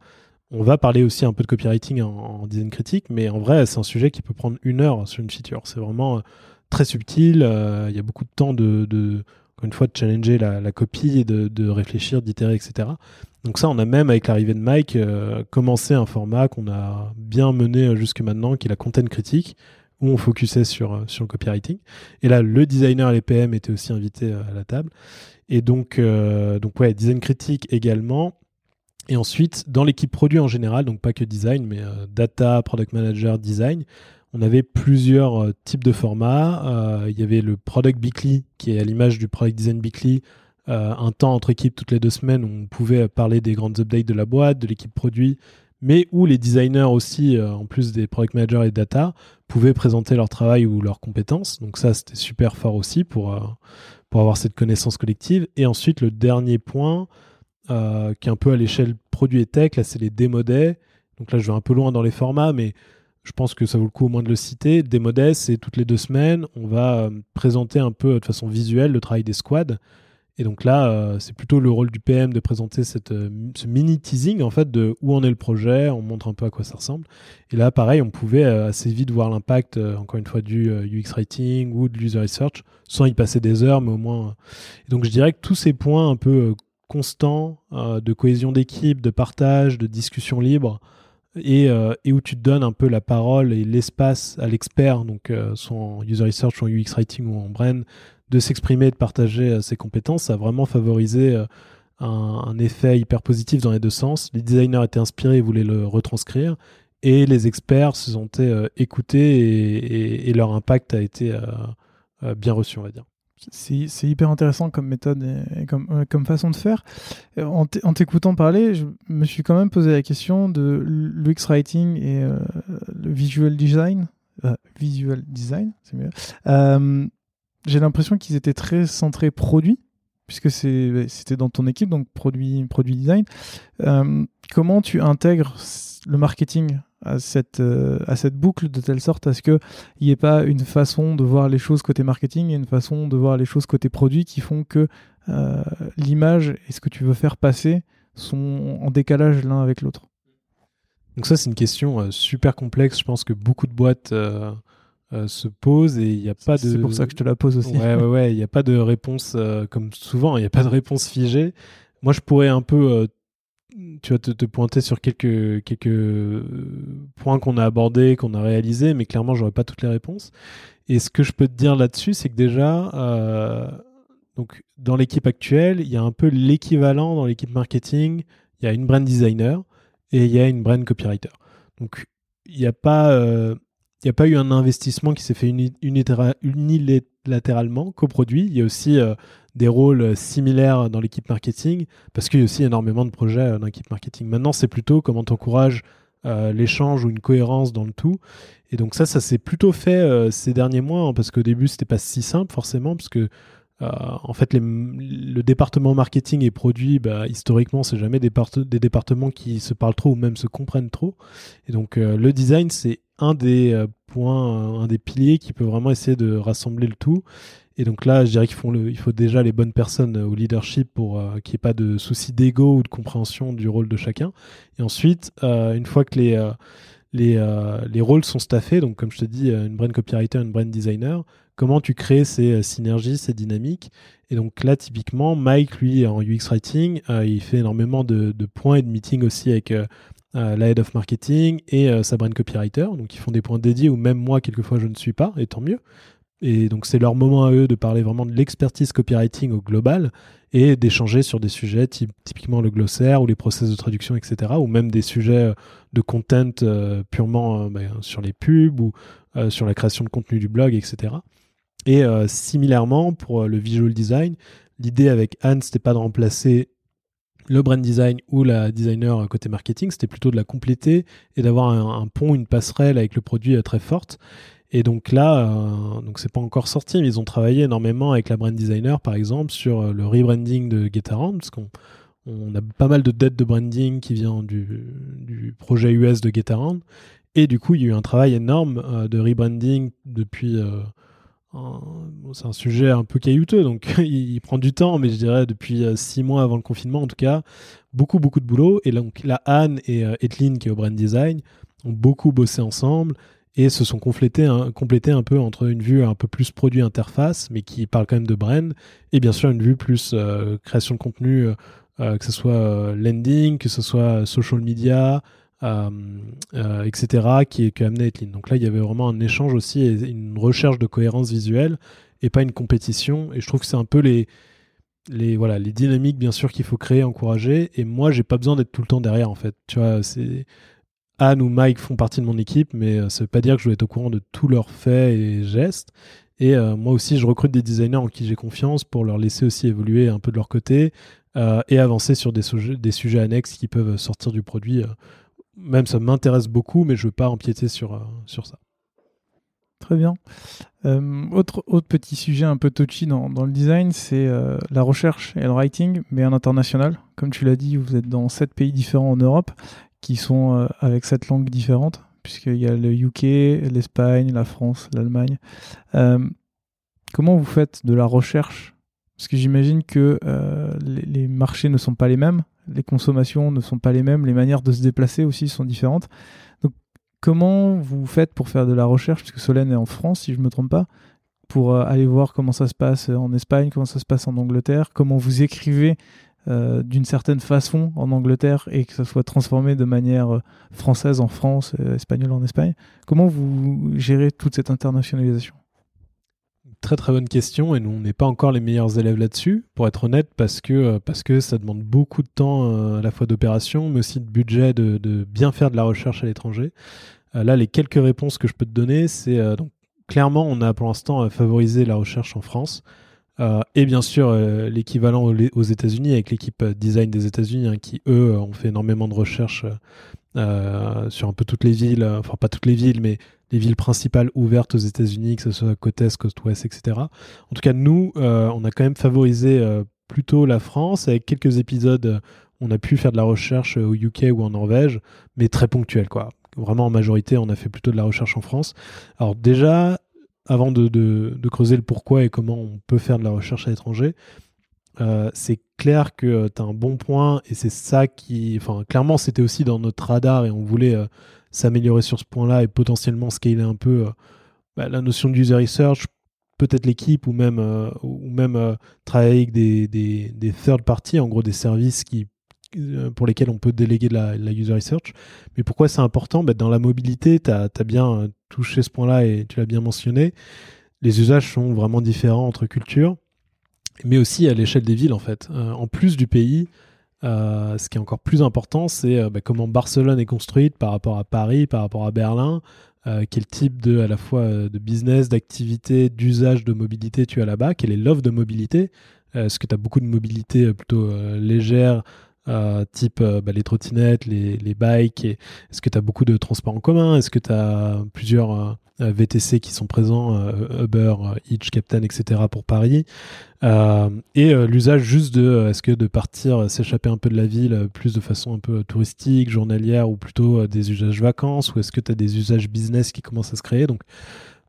on va parler aussi un peu de copywriting en, design critique, mais en vrai, c'est un sujet qui peut prendre une heure sur une feature. C'est vraiment euh, très subtil. Euh, il y a beaucoup de temps de, encore une fois, de challenger la, copie et de, réfléchir, d'itérer, etc. Donc ça, on a même, avec l'arrivée de Mike, euh, commencé un format qu'on a bien mené euh, jusque maintenant, qui est la content critique, où on focusait sur, sur le copywriting. Et là, le designer et les PM étaient aussi invités à la table. Et donc, donc ouais, design critique également. Et ensuite, dans l'équipe produit en général, donc pas que design, mais data, product manager, design, on avait plusieurs types de formats. il y avait le product weekly, qui est à l'image du product design weekly, euh, un temps entre équipes toutes les deux semaines où on pouvait parler des grandes updates de la boîte, de l'équipe produit, mais où les designers aussi, euh, en plus des product managers et data, pouvaient présenter leur travail ou leurs compétences. Donc ça, c'était super fort aussi pour, euh, pour avoir cette connaissance collective. Et ensuite, le dernier point, qui est un peu à l'échelle produit et tech, là, c'est les démodés. Donc là, je vais un peu loin dans les formats, mais je pense que ça vaut le coup au moins de le citer. Démodés, c'est toutes les deux semaines, on va présenter un peu de façon visuelle le travail des squads. Et donc là, euh, c'est plutôt le rôle du PM de présenter euh, ce mini teasing en fait de où en est le projet, on montre un peu à quoi ça ressemble. Et là, pareil, on pouvait euh, assez vite voir l'impact, encore une fois, du UX writing ou de l'user research, sans y passer des heures, mais au moins. Et donc je dirais que tous ces points un peu constants de cohésion d'équipe, de partage, de discussion libre, et, et, où tu donnes un peu la parole et l'espace à l'expert, donc soit en user research, en UX writing ou en brand, de s'exprimer, de partager euh, ses compétences, ça a vraiment favorisé euh, un, effet hyper positif dans les deux sens. Les designers étaient inspirés et voulaient le retranscrire, et les experts se sont euh, écoutés et, leur impact a été bien reçu, on va dire. C'est hyper intéressant comme méthode et, comme, comme, façon de faire. En t'écoutant parler, je me suis quand même posé la question de l'UX writing et le visual design. visual design, c'est mieux j'ai l'impression qu'ils étaient très centrés produits, puisque c'était dans ton équipe, donc produit, produit design. Euh, comment tu intègres le marketing à cette, euh, à cette boucle de telle sorte à ce qu'il n'y ait pas une façon de voir les choses côté marketing et une façon de voir les choses côté produit qui font que euh, l'image et ce que tu veux faire passer sont en décalage l'un avec l'autre Donc ça c'est une question super complexe, je pense que beaucoup de boîtes euh, se pose et il n'y a pas de. C'est pour ça que je te la pose aussi. Ouais, ouais, ouais. Il n'y a pas de réponse, euh, comme souvent, il n'y a pas de réponse figée. Moi, je pourrais un peu, euh, tu vas te, te, pointer sur quelques, quelques points qu'on a abordés, qu'on a réalisés, mais clairement, j'aurais pas toutes les réponses. Et ce que je peux te dire là-dessus, c'est que déjà, donc, dans l'équipe actuelle, il y a un peu l'équivalent dans l'équipe marketing. Il y a une brand designer et il y a une brand copywriter. Donc il n'y a pas il n'y a pas eu un investissement qui s'est fait unilatéralement, coproduit. Il y a aussi des rôles similaires dans l'équipe marketing, parce qu'il y a aussi énormément de projets dans l'équipe marketing. Maintenant, c'est plutôt comment tu encourages l'échange ou une cohérence dans le tout. Et donc ça, ça s'est plutôt fait ces derniers mois, hein, parce qu'au début, c'était pas si simple forcément, parce que euh, en fait, le département marketing et produit, bah, historiquement, c'est jamais des, départements qui se parlent trop ou même se comprennent trop. Et donc, euh, le design, c'est un des euh, points, un des piliers qui peut vraiment essayer de rassembler le tout. Et donc là, je dirais qu'il faut, déjà les bonnes personnes au leadership pour qu'il n'y ait pas de souci d'ego ou de compréhension du rôle de chacun. Et ensuite, une fois que les, les, les rôles sont staffés, donc comme je te dis, une brand copywriter, une brand designer, comment tu crées ces euh, synergies, ces dynamiques. Et donc là, typiquement, Mike, lui, en UX Writing, euh, il fait énormément de, points et de meetings aussi avec euh, la Head of Marketing et sa brand copywriter. Donc ils font des points dédiés où même moi, quelquefois, je ne suis pas, et tant mieux. Et donc c'est leur moment à eux de parler vraiment de l'expertise copywriting au global et d'échanger sur des sujets typiquement le glossaire ou les process de traduction, etc. Ou même des sujets de content purement ben, sur les pubs ou sur la création de contenu du blog, etc. Et euh, similairement, pour euh, le visual design, l'idée avec Anne, c'était pas de remplacer le brand design ou la designer côté marketing, c'était plutôt de la compléter et d'avoir un, pont, une passerelle avec le produit euh, très forte. Et donc là, donc c'est pas encore sorti, mais ils ont travaillé énormément avec la brand designer, par exemple, sur le rebranding de GetAround, parce qu'on on a pas mal de dettes de branding qui vient du, du projet US de GetAround. Et du coup, il y a eu un travail énorme de rebranding depuis c'est un sujet un peu caillouteux, donc il, prend du temps, mais je dirais depuis euh, six mois avant le confinement, en tout cas, beaucoup, beaucoup de boulot. Et donc là, Anne et euh, qui est au brand design, ont beaucoup bossé ensemble et se sont complétés, un, peu entre une vue un peu plus produit interface, mais qui parle quand même de brand, et bien sûr une vue plus euh, création de contenu, euh, que ce soit landing, que ce soit social media, etc., qui, qui a amené Etlin. Donc là, il y avait vraiment un échange aussi et une recherche de cohérence visuelle et pas une compétition. Et je trouve que c'est un peu les, voilà, les dynamiques, bien sûr, qu'il faut créer, encourager. Et moi, j'ai pas besoin d'être tout le temps derrière, en fait. Tu vois. Anne ou Mike font partie de mon équipe, mais euh, ça veut pas dire que je dois être au courant de tous leurs faits et gestes. Et moi aussi, je recrute des designers en qui j'ai confiance pour leur laisser aussi évoluer un peu de leur côté et avancer sur des, sujets annexes qui peuvent sortir du produit même ça m'intéresse beaucoup, mais je veux pas empiéter sur, euh, sur ça. Très bien. Euh, autre, autre petit sujet un peu touchy dans, dans le design, c'est euh, la recherche et le writing, mais en international. Comme tu l'as dit, vous êtes dans sept pays différents en Europe, qui sont avec sept langues différentes, puisqu'il y a le UK, l'Espagne, la France, l'Allemagne. comment vous faites de la recherche? Parce que j'imagine que les marchés ne sont pas les mêmes les consommations ne sont pas les mêmes, les manières de se déplacer aussi sont différentes. Donc, comment vous faites pour faire de la recherche, puisque Solène est en France, si je ne me trompe pas, pour euh, aller voir comment ça se passe en Espagne, comment ça se passe en Angleterre, comment vous écrivez euh, d'une certaine façon en Angleterre et que ça soit transformé de manière euh, française en France, espagnole en Espagne? Comment vous gérez toute cette internationalisation? Très très bonne question et nous on n'est pas encore les meilleurs élèves là-dessus, pour être honnête, parce que, euh, parce que ça demande beaucoup de temps euh, à la fois d'opération, mais aussi de budget de, bien faire de la recherche à l'étranger. Euh, là, les quelques réponses que je peux te donner, c'est donc clairement on a pour l'instant favorisé la recherche en France. et bien sûr l'équivalent aux États-Unis avec l'équipe design des États-Unis hein, qui eux ont fait énormément de recherches sur un peu toutes les villes, enfin pas toutes les villes, mais les villes principales ouvertes aux États-Unis, que ce soit côte est, côte ouest, etc. En tout cas, nous, euh, on a quand même favorisé euh, plutôt la France avec quelques épisodes. on a pu faire de la recherche au UK ou en Norvège, mais très ponctuel, quoi. Vraiment en majorité, on a fait plutôt de la recherche en France. Alors déjà, avant de, creuser le pourquoi et comment on peut faire de la recherche à l'étranger, euh, c'est clair que tu as un bon point et c'est ça qui. Enfin, clairement, c'était aussi dans notre radar et on voulait s'améliorer sur ce point-là et potentiellement scaler un peu euh, bah, la notion de user research, peut-être l'équipe ou même, euh, ou même euh, travailler avec des, des, des, third parties, en gros des services qui, pour lesquels on peut déléguer de la, user research. Mais pourquoi c'est important? Bah, Dans la mobilité, tu as, bien touché ce point-là et tu l'as bien mentionné. Les usages sont vraiment différents entre cultures, mais aussi à l'échelle des villes en fait. en plus du pays, ce qui est encore plus important, c'est bah, comment Barcelone est construite par rapport à Paris, par rapport à Berlin, quel type de, à la fois de business, d'activité, d'usage de mobilité tu as là-bas, quelle est l'offre de mobilité. Est-ce que tu as beaucoup de mobilité plutôt légère, euh, type euh, bah, les trottinettes, les, les bikes Est-ce que tu as beaucoup de transports en commun? Est-ce que tu as plusieurs euh, VTC qui sont présents, Uber, Hitch, Captain, etc. pour Paris? Et l'usage juste de, est-ce que de partir, s'échapper un peu de la ville, plus de façon un peu touristique, journalière, ou plutôt des usages vacances Ou est-ce que tu as des usages business qui commencent à se créer? Donc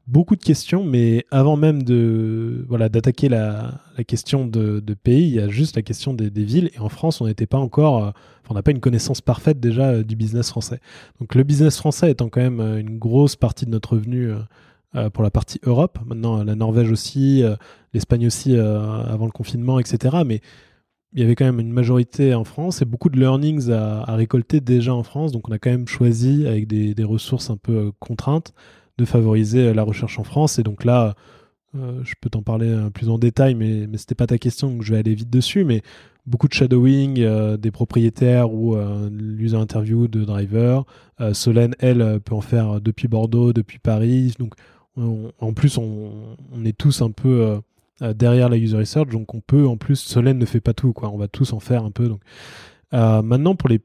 beaucoup de questions, mais avant même de voilà d'attaquer la, question de, pays, il y a juste la question des, villes. Et en France, on n'était pas encore, euh, on n'a pas une connaissance parfaite déjà euh, du business français. Donc le business français étant quand même euh, une grosse partie de notre revenu pour la partie Europe. Maintenant, la Norvège aussi, l'Espagne aussi avant le confinement, etc. Mais il y avait quand même une majorité en France et beaucoup de learnings à, récolter déjà en France. Donc on a quand même choisi avec des, ressources un peu contraintes de favoriser la recherche en France. Et donc là, euh, je peux t'en parler euh, plus en détail, mais, mais c'était pas ta question, donc je vais aller vite dessus. Mais beaucoup de shadowing euh, des propriétaires ou l'user interview de driver. Solène, elle, peut en faire depuis Bordeaux, depuis Paris. Donc en plus, on, est tous un peu derrière la user research, donc on peut en plus. Solène ne fait pas tout, quoi. On va tous en faire un peu. Donc maintenant, pour les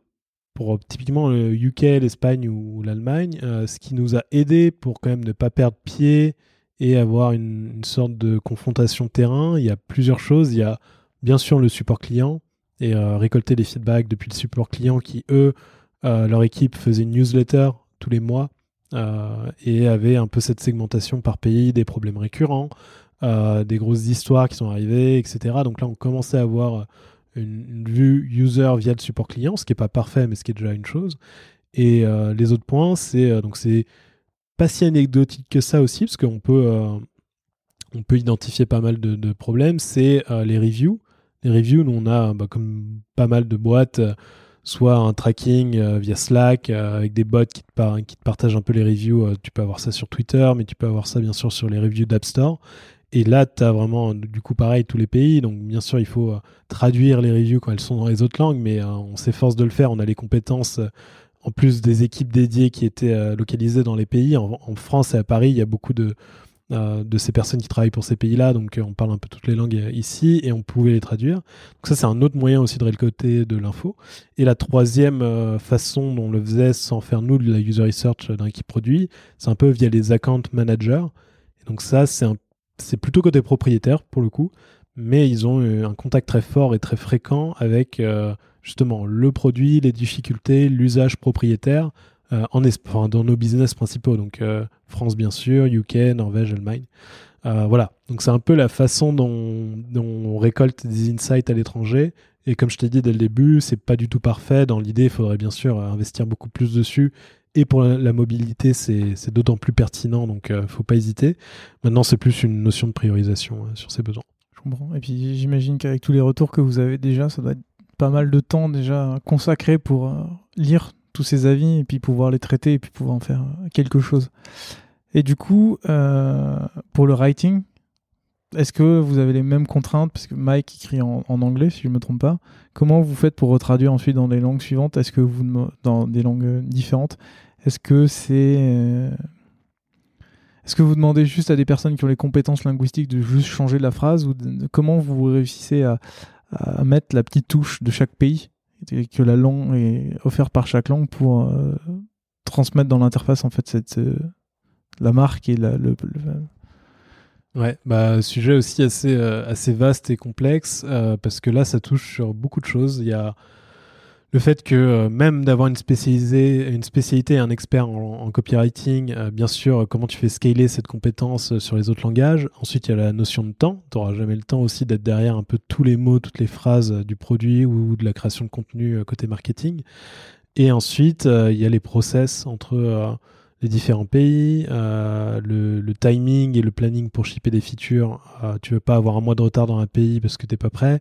pour typiquement le UK, l'Espagne ou l'Allemagne, euh, ce qui nous a aidé pour quand même ne pas perdre pied et avoir une, sorte de confrontation terrain. Il y a plusieurs choses. Il y a bien sûr le support client et euh, récolter les feedbacks depuis le support client qui, eux, euh, leur équipe faisait une newsletter tous les mois et avait un peu cette segmentation par pays, des problèmes récurrents, des grosses histoires qui sont arrivées, etc. Donc là, on commençait à avoir une, vue user via le support client, ce qui n'est pas parfait, mais ce qui est déjà une chose. Et euh, les autres points, c'est euh, donc c'est pas si anecdotique que ça aussi, parce qu'on peut, euh, on peut identifier pas mal de, problèmes. C'est les reviews. Les reviews, nous on a bah, comme pas mal de boîtes, soit un tracking via Slack avec des bots qui te, partagent un peu les reviews. tu peux avoir ça sur Twitter, mais tu peux avoir ça bien sûr sur les reviews d'App Store. Et là, tu as vraiment, du coup, pareil, tous les pays. Donc, bien sûr, il faut euh, traduire les reviews quand elles sont dans les autres langues, mais euh, on s'efforce de le faire. On a les compétences, euh, en plus des équipes dédiées qui étaient localisées dans les pays. En, France et à Paris, il y a beaucoup de, de ces personnes qui travaillent pour ces pays-là. Donc, on parle un peu toutes les langues ici et on pouvait les traduire. Donc, ça, c'est un autre moyen aussi de récolter de l'info. Et la troisième façon dont on le faisait sans faire nous de la user research d'un équipe produit, c'est un peu via les account managers. Donc, ça, c'est un c'est plutôt côté propriétaire pour le coup, mais ils ont un contact très fort et très fréquent avec euh, justement le produit, les difficultés, l'usage propriétaire euh, dans nos business principaux, donc euh, France bien sûr, UK, Norvège, Allemagne. voilà, donc c'est un peu la façon dont, on récolte des insights à l'étranger. Et comme je t'ai dit dès le début, c'est pas du tout parfait. Dans l'idée, il faudrait bien sûr investir beaucoup plus dessus et pour la, mobilité, c'est d'autant plus pertinent, donc euh, faut pas hésiter. Maintenant, c'est plus une notion de priorisation euh, sur ces besoins. Je comprends. Et puis j'imagine qu'avec tous les retours que vous avez déjà, ça doit être pas mal de temps déjà consacré pour euh, lire tous ces avis et puis pouvoir les traiter et puis pouvoir en faire quelque chose. Et du coup, pour le writing, est-ce que vous avez les mêmes contraintes? Parce que Mike écrit en, anglais, si je ne me trompe pas. Comment vous faites pour retraduire ensuite dans les langues suivantes? Est-ce que vous dans des langues différentes? Est-ce que c'est euh, est-ce que vous demandez juste à des personnes qui ont les compétences linguistiques de juste changer la phrase ou comment vous réussissez à, mettre la petite touche de chaque pays? Que la langue est offerte par chaque langue pour euh, transmettre dans l'interface en fait cette, euh, la marque et le Ouais, bah sujet aussi assez euh, assez vaste et complexe parce que là ça touche sur beaucoup de choses. Il y a le fait que euh, même d'avoir une une spécialité, un expert en, copywriting, bien sûr, comment tu fais scaler cette compétence sur les autres langages. Ensuite, il y a la notion de temps. Tu n'auras jamais le temps aussi d'être derrière un peu tous les mots, toutes les phrases du produit ou de la création de contenu côté marketing. Et ensuite, il y a les process entre les différents pays, euh, le, timing et le planning pour shipper des features. Euh, tu veux pas avoir un mois de retard dans un pays parce que t'es pas prêt.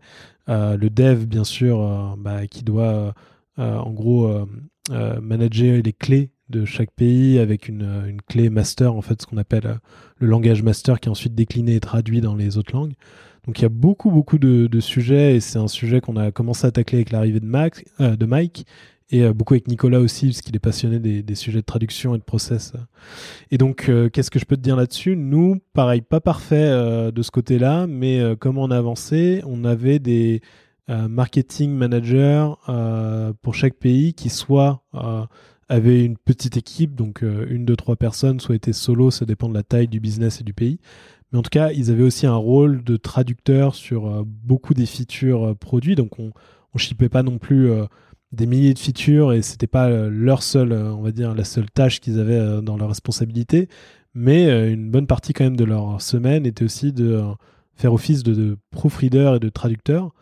Euh, le dev, bien sûr, bah, qui doit en gros manager les clés de chaque pays avec une, une clé master, en fait, ce qu'on appelle le langage master qui est ensuite décliné et traduit dans les autres langues. Donc il y a beaucoup beaucoup de, sujets et c'est un sujet qu'on a commencé à tacler avec l'arrivée de Mike et euh, beaucoup avec Nicolas aussi, parce qu'il est passionné des, sujets de traduction et de process. Et donc, euh, qu'est-ce que je peux te dire là-dessus? Nous, pareil, pas parfait euh, de ce côté-là, mais comment on a avancé On avait des marketing managers pour chaque pays qui soit avaient une petite équipe, donc une, deux, trois personnes, soit étaient solo, ça dépend de la taille du business et du pays. Mais en tout cas, ils avaient aussi un rôle de traducteur sur beaucoup des features produits, donc on ne shippait pas non plus des milliers de features et c'était pas euh, leur seule, euh, on va dire, la seule tâche qu'ils avaient euh, dans leur responsabilité. Mais une bonne partie quand même de leur semaine était aussi de faire office de, proofreader et de traducteur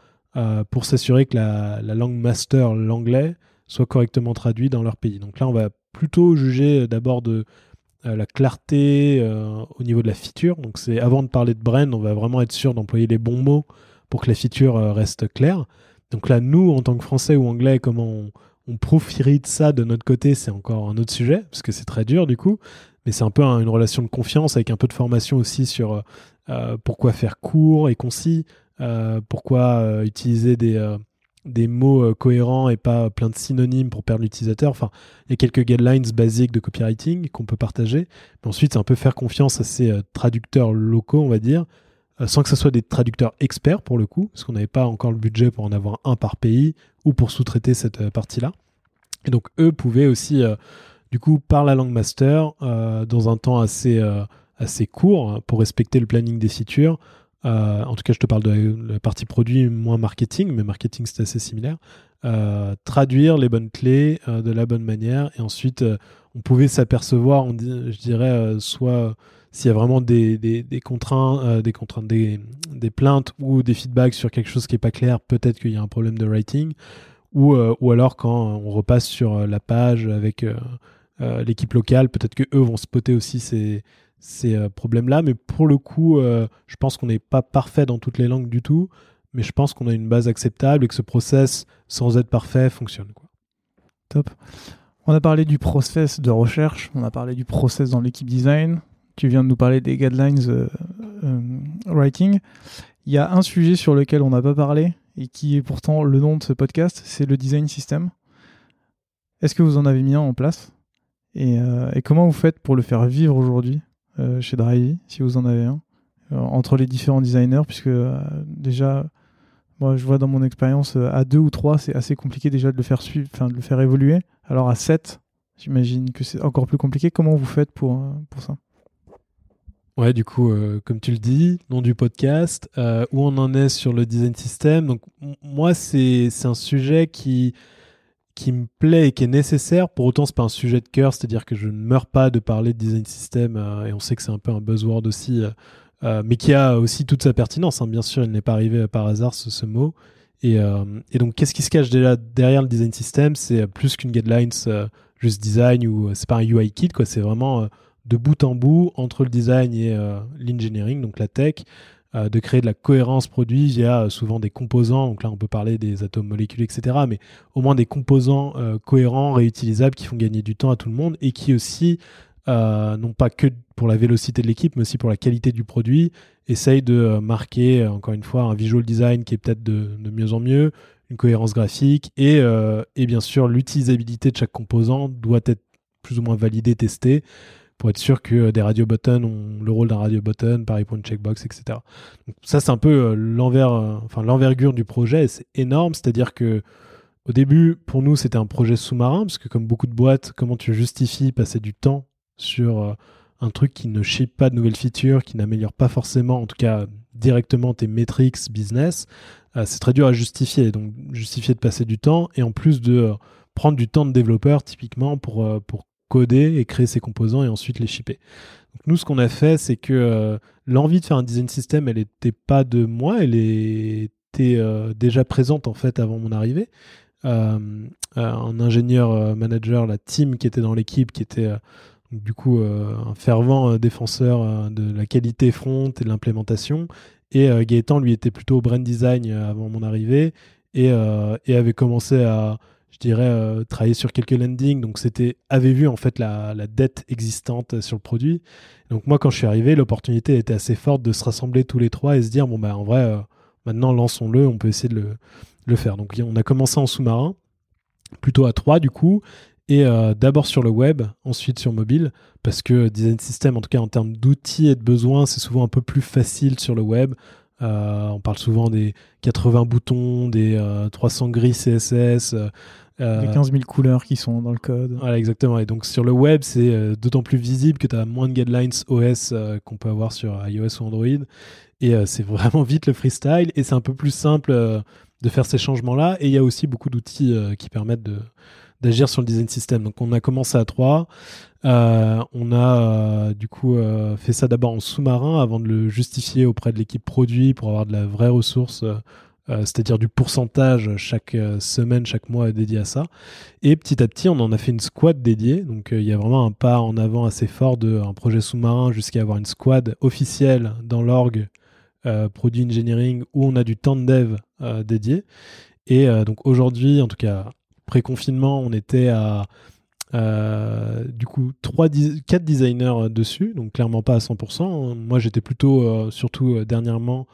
pour s'assurer que la, langue master, l'anglais, soit correctement traduite dans leur pays. Donc là, on va plutôt juger d'abord de la clarté au niveau de la feature. Donc c'est avant de parler de brand, on va vraiment être sûr d'employer les bons mots pour que la feature reste claire. Donc là, nous, en tant que Français ou Anglais, comment on, on ça de notre côté, c'est encore un autre sujet, parce que c'est très dur du coup. Mais c'est un peu une relation de confiance avec un peu de formation aussi sur euh, euh, pourquoi faire court et concis, euh, pourquoi utiliser des, des mots cohérents et pas plein de synonymes pour perdre l'utilisateur. Enfin, il y a quelques guidelines basiques de copywriting qu'on peut partager. Mais ensuite, c'est un peu faire confiance à ces traducteurs locaux, on va dire, sans que ce soit des traducteurs experts pour le coup, parce qu'on n'avait pas encore le budget pour en avoir un par pays ou pour sous-traiter cette euh, partie-là. Et donc eux pouvaient aussi, euh, du coup, par la langue master, dans un temps assez, assez court, hein, pour respecter le planning des features, en tout cas je te parle de la partie produit moins marketing, mais marketing c'est assez similaire, traduire les bonnes clés de la bonne manière, et ensuite on pouvait s'apercevoir, je dirais, soit s'il y a vraiment des, des contraintes, euh, des, contraintes des, plaintes ou des feedbacks sur quelque chose qui n'est pas clair, peut-être qu'il y a un problème de writing. Ou, euh, ou alors quand on repasse sur euh, la page avec l'équipe locale, peut-être que eux vont spotter aussi ces, ces problèmes-là. Mais pour le coup, je pense qu'on n'est pas parfait dans toutes les langues du tout. Mais je pense qu'on a une base acceptable et que ce process, sans être parfait, fonctionne. Top. On a parlé du process de recherche, on a parlé du process dans l'équipe design, tu viens de nous parler des guidelines euh, euh, writing. Il y a un sujet sur lequel on n'a pas parlé et qui est pourtant le nom de ce podcast, c'est le design system. Est-ce que vous en avez mis un en place euh, et, comment vous faites pour le faire vivre aujourd'hui chez Drivey, si vous en avez un, entre les différents designers, puisque déjà, moi je vois dans mon expérience, à deux ou trois, c'est assez compliqué déjà de le faire suivre, enfin de le faire évoluer. Alors à 7, j'imagine que c'est encore plus compliqué. Comment vous faites pour, pour ça? Ouais, du coup, euh, comme tu le dis, nom du podcast, euh, où on en est sur le design system. Donc, moi, c'est un sujet qui, me plaît et qui est nécessaire. Pour autant, c'est pas un sujet de cœur, c'est-à-dire que je ne meurs pas de parler de design system, euh, et on sait que c'est un peu un buzzword aussi, mais qui a aussi toute sa pertinence. Hein. Bien sûr, il n'est pas arrivé par hasard ce, ce mot. Et, et donc, qu'est-ce qui se cache déjà derrière le design system? C'est plus qu'une guidelines juste design ou c'est pas un UI kit, quoi. C'est vraiment de bout en bout entre le design et euh, l'engineering, donc la tech, euh, de créer de la cohérence produit via euh, souvent des composants. Donc là, on peut parler des atomes molécules, etc. Mais au moins des composants cohérents, réutilisables, qui font gagner du temps à tout le monde et qui aussi, non pas que pour la vélocité de l'équipe, mais aussi pour la qualité du produit, essayent de marquer, encore une fois, un visual design qui est peut-être de, mieux en mieux, une cohérence graphique et, et bien sûr l'utilisabilité de chaque composant doit être plus ou moins validée, testée pour être sûr que euh, des radio buttons ont le rôle d'un radio button, pareil pour une checkbox, etc. Donc ça, c'est un peu euh, euh, l'envergure du projet. C'est énorme, c'est-à-dire que au début, pour nous, c'était un projet sous-marin, parce que comme beaucoup de boîtes, comment tu justifies passer du temps sur un truc qui ne ship pas de nouvelles features, qui n'améliore pas forcément, en tout cas directement tes metrics business, c'est très dur à justifier. Donc justifier de passer du temps et en plus de prendre du temps de développeur typiquement pour, pour coder et créer ses composants et ensuite les shipper. Donc nous, ce qu'on a fait, c'est que euh, l'envie de faire un design system, elle n'était pas de moi, elle était euh, déjà présente en fait avant mon arrivée. Euh, un ingénieur manager, la team qui était dans l'équipe, qui était du coup un fervent défenseur de la qualité front et de l'implémentation. Et Gaëtan, lui, était plutôt brand design avant mon arrivée et avait commencé à je dirais, travaillé sur quelques landings, donc c'était avait vu en fait la, la, dette existante sur le produit. Donc moi, quand je suis arrivé, l'opportunité était assez forte de se rassembler tous les trois et se dire bon bah en vrai, maintenant lançons-le, on peut essayer de le, le faire. Donc on a commencé en sous-marin, plutôt à trois du coup, et d'abord sur le web, ensuite sur mobile, parce que design system, en tout cas en termes d'outils et de besoins, c'est souvent un peu plus facile sur le web. Euh, on parle souvent des 80 boutons, des 300 euh, grilles CSS. Euh, les 15 000 couleurs qui sont dans le code. Voilà, exactement. Et donc sur le web, c'est d'autant plus visible que tu as moins de guidelines OS qu'on peut avoir sur iOS ou Android. Et c'est vraiment vite le freestyle. Et c'est un peu plus simple de faire ces changements-là. Et il y a aussi beaucoup d'outils qui permettent de, d'agir sur le design system. Donc on a commencé à 3. Euh, on a euh, du coup euh, fait ça d'abord en sous-marin avant de le justifier auprès de l'équipe produit pour avoir de la vraie ressource, c'est-à-dire du pourcentage chaque semaine, chaque mois dédié à ça. Et petit à petit, on en a fait une squad dédiée. Donc il y a vraiment un pas en avant assez fort d'un projet sous-marin jusqu'à avoir une squad officielle dans l'org produit engineering où on a du temps de dev dédié. Et donc aujourd'hui, en tout cas pré-confinement, on était à euh, du coup 3 4 designers dessus, donc clairement pas à 100%. Moi j'étais plutôt, euh, surtout euh, dernièrement,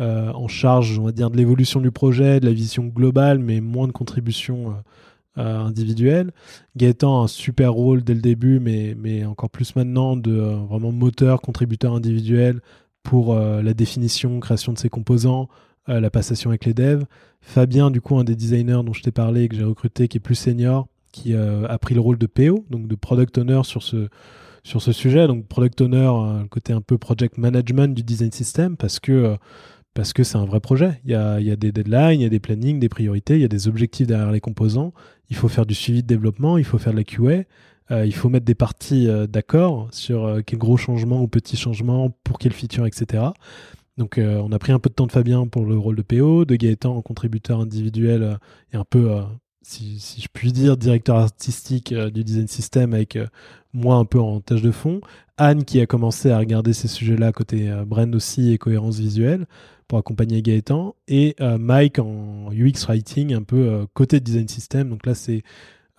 en charge, on va dire, de l'évolution du projet, de la vision globale, mais moins de contributions individuelles. Gaëtan a un super rôle dès le début, mais, mais encore plus maintenant, de vraiment moteur, contributeur individuel pour la définition, création de ses composants, la passation avec les devs. Fabien, du coup, un des designers dont je t'ai parlé et que j'ai recruté, qui est plus senior, qui euh, a pris le rôle de PO, donc de product owner sur ce, sur ce sujet. Donc, product owner, euh, côté un peu project management du design system, parce que euh, c'est un vrai projet. Il y, a, y a, des deadlines, il y a des plannings, des priorités, il y a des objectifs derrière les composants. Il faut faire du suivi de développement, il faut faire de la QA, il faut mettre des parties d'accord sur quels gros changements ou petits changements, pour quelle feature, etc. Donc euh, on a pris un peu de temps de Fabien pour le rôle de PO, de Gaëtan en contributeur individuel euh, et un peu, euh, si, je puis dire, directeur artistique du design system avec moi un peu en tâche de fond. Anne qui a commencé à regarder ces sujets-là côté brand aussi et cohérence visuelle pour accompagner Gaëtan. Et Mike en UX writing un peu côté design system. Donc là c'est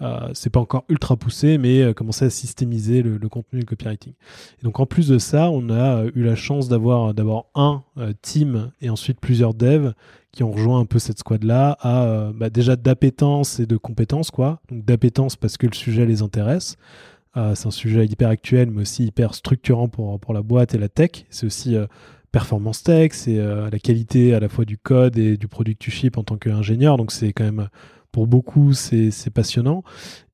euh, c'est pas encore ultra poussé, mais euh, commencer à systémiser le, contenu et le copywriting. Et donc en plus de ça, on a euh, eu la chance d'avoir d'abord un team et ensuite plusieurs devs qui ont rejoint un peu cette squad-là à bah, déjà d'appétence et de compétences quoi. Donc d'appétence parce que le sujet les intéresse. c'est un sujet hyper actuel, mais aussi hyper structurant pour, pour la boîte et la tech. C'est aussi performance tech, c'est la qualité à la fois du code et du produit que tu en tant qu'ingénieur. Donc c'est quand même pour beaucoup, c'est passionnant.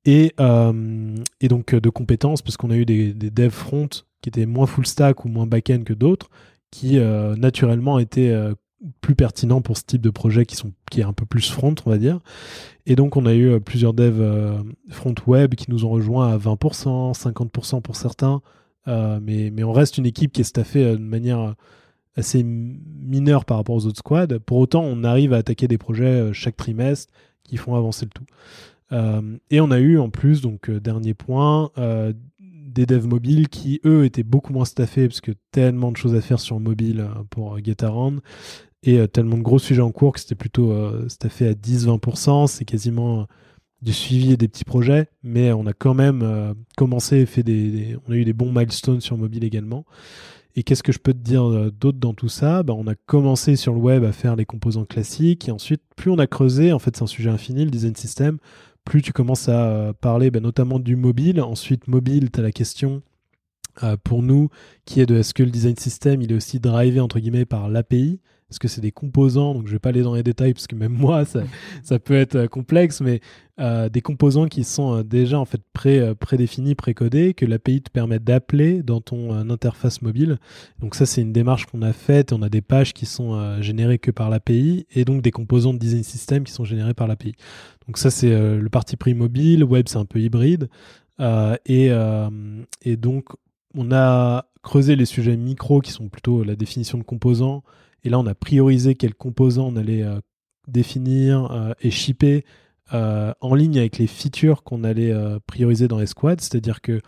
Et, euh, et, donc de compétences, parce qu'on a eu des, devs front qui étaient moins full stack ou moins back-end que d'autres, qui euh, naturellement étaient euh, plus pertinents pour ce type de projet qui, sont, qui est un peu plus front, on va dire. Et donc on a eu plusieurs devs front web qui nous ont rejoints à 20%, 50% pour certains. mais, mais on reste une équipe qui est staffée de manière assez mineure par rapport aux autres squads. Pour autant, on arrive à attaquer des projets chaque trimestre qui font avancer le tout. Euh, et on a eu en plus, donc euh, dernier point, euh, des devs mobiles qui eux étaient beaucoup moins staffés parce que tellement de choses à faire sur mobile pour GetAround et tellement de gros sujets en cours que c'était plutôt staffé à 10-20%. C'est quasiment du suivi et des petits projets, mais on a quand même commencé et fait des, on a eu des bons milestones sur mobile également. Et qu'est-ce que je peux te dire euh, d'autre dans tout ça? Bah, On a commencé sur le web à faire les composants classiques, et ensuite, plus on a creusé, en fait c'est un sujet infini, le design system, plus tu commences à euh, parler bah, notamment du mobile. Ensuite, mobile, tu as la question euh, pour nous qui est de est-ce que le design system, il est aussi drivé entre guillemets par l'API est-ce que c'est des composants Donc je vais pas aller dans les détails parce que même moi ça, peut être euh, complexe, mais euh, des composants qui sont euh, déjà en fait pré, prédéfinis, précodés, que l'API te permet d'appeler dans ton interface mobile. Donc ça c'est une démarche qu'on a faite. On a des pages qui sont générées que par l'API et donc des composants de design system qui sont générés par l'API. Donc ça c'est le parti pris mobile. Web c'est un peu hybride et donc on a creusé les sujets micro qui sont plutôt la définition de composants et là, on a priorisé quels composants on allait euh, définir euh, et shipper euh, en ligne avec les features qu'on allait prioriser dans les squads. C'est-à-dire que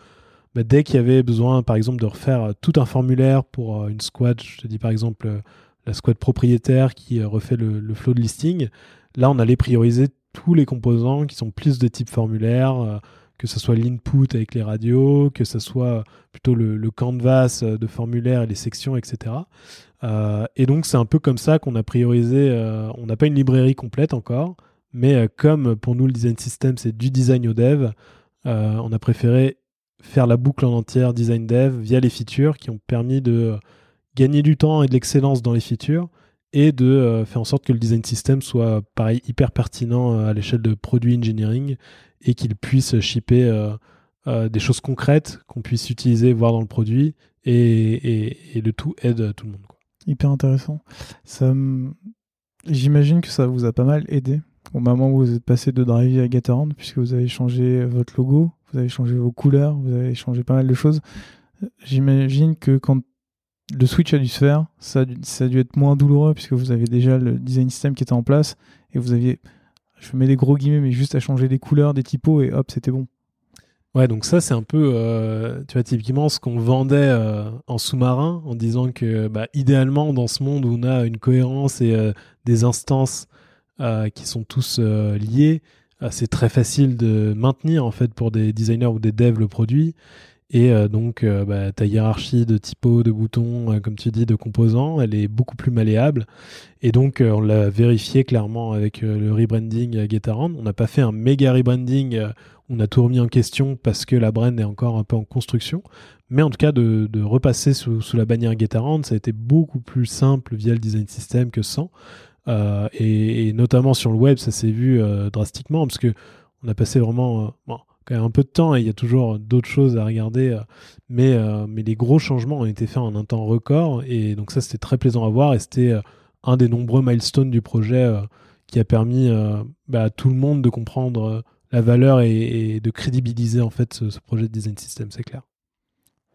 bah, dès qu'il y avait besoin, par exemple, de refaire tout un formulaire pour une squad, je te dis par exemple la squad propriétaire qui refait le, flow de listing, là, on allait prioriser tous les composants qui sont plus de type formulaire, que ce soit l'input avec les radios, que ce soit plutôt le, canvas de formulaire et les sections, etc. et donc c'est un peu comme ça qu'on a priorisé, on n'a pas une librairie complète encore, mais comme pour nous le design system c'est du design au dev, on a préféré faire la boucle en entière design dev via les features qui ont permis de gagner du temps et de l'excellence dans les features et de euh, faire en sorte que le design system soit pareil hyper pertinent euh, à l'échelle de produit engineering et qu'il puisse shipper euh, des choses concrètes qu'on puisse utiliser, voir dans le produit et, et, le tout aide tout le monde. Hyper intéressant. Ça, j'imagine que ça vous a pas mal aidé au moment où vous êtes passé de Drive à Gatorand puisque vous avez changé votre logo, vous avez changé vos couleurs, vous avez changé pas mal de choses. J'imagine que quand le switch a dû se faire, ça a dû, ça a dû être moins douloureux puisque vous avez déjà le design system qui était en place et vous aviez, je mets des gros guillemets, mais juste à changer des couleurs, des typos et hop, c'était bon. Ouais, donc ça c'est un peu, euh, tu vois, typiquement ce qu'on vendait euh, en sous-marin en disant que, bah, idéalement, dans ce monde où on a une cohérence et euh, des instances qui sont tous liées, c'est très facile de maintenir en fait pour des designers ou des devs le produit et euh, donc, euh, bah, ta hiérarchie de typos, de boutons, euh, comme tu dis, de composants, elle est beaucoup plus malléable. Et donc, on l'a vérifié clairement avec le rebranding Getaround. On n'a pas fait un méga rebranding, on a tout remis en question parce que la brand est encore un peu en construction. Mais en tout cas, de, repasser sous, la bannière Getaround, ça a été beaucoup plus simple via le design system que sans. Et, notamment sur le web, ça s'est vu drastiquement parce que on a passé vraiment un peu de temps et il y a toujours d'autres choses à regarder. Euh, mais, euh, mais les gros changements ont été faits en un temps record et donc ça c'était très plaisant à voir et c'était euh, un des nombreux milestones du projet qui a permis bah, à tout le monde de comprendre la valeur et, de crédibiliser en fait ce, projet de design system, c'est clair.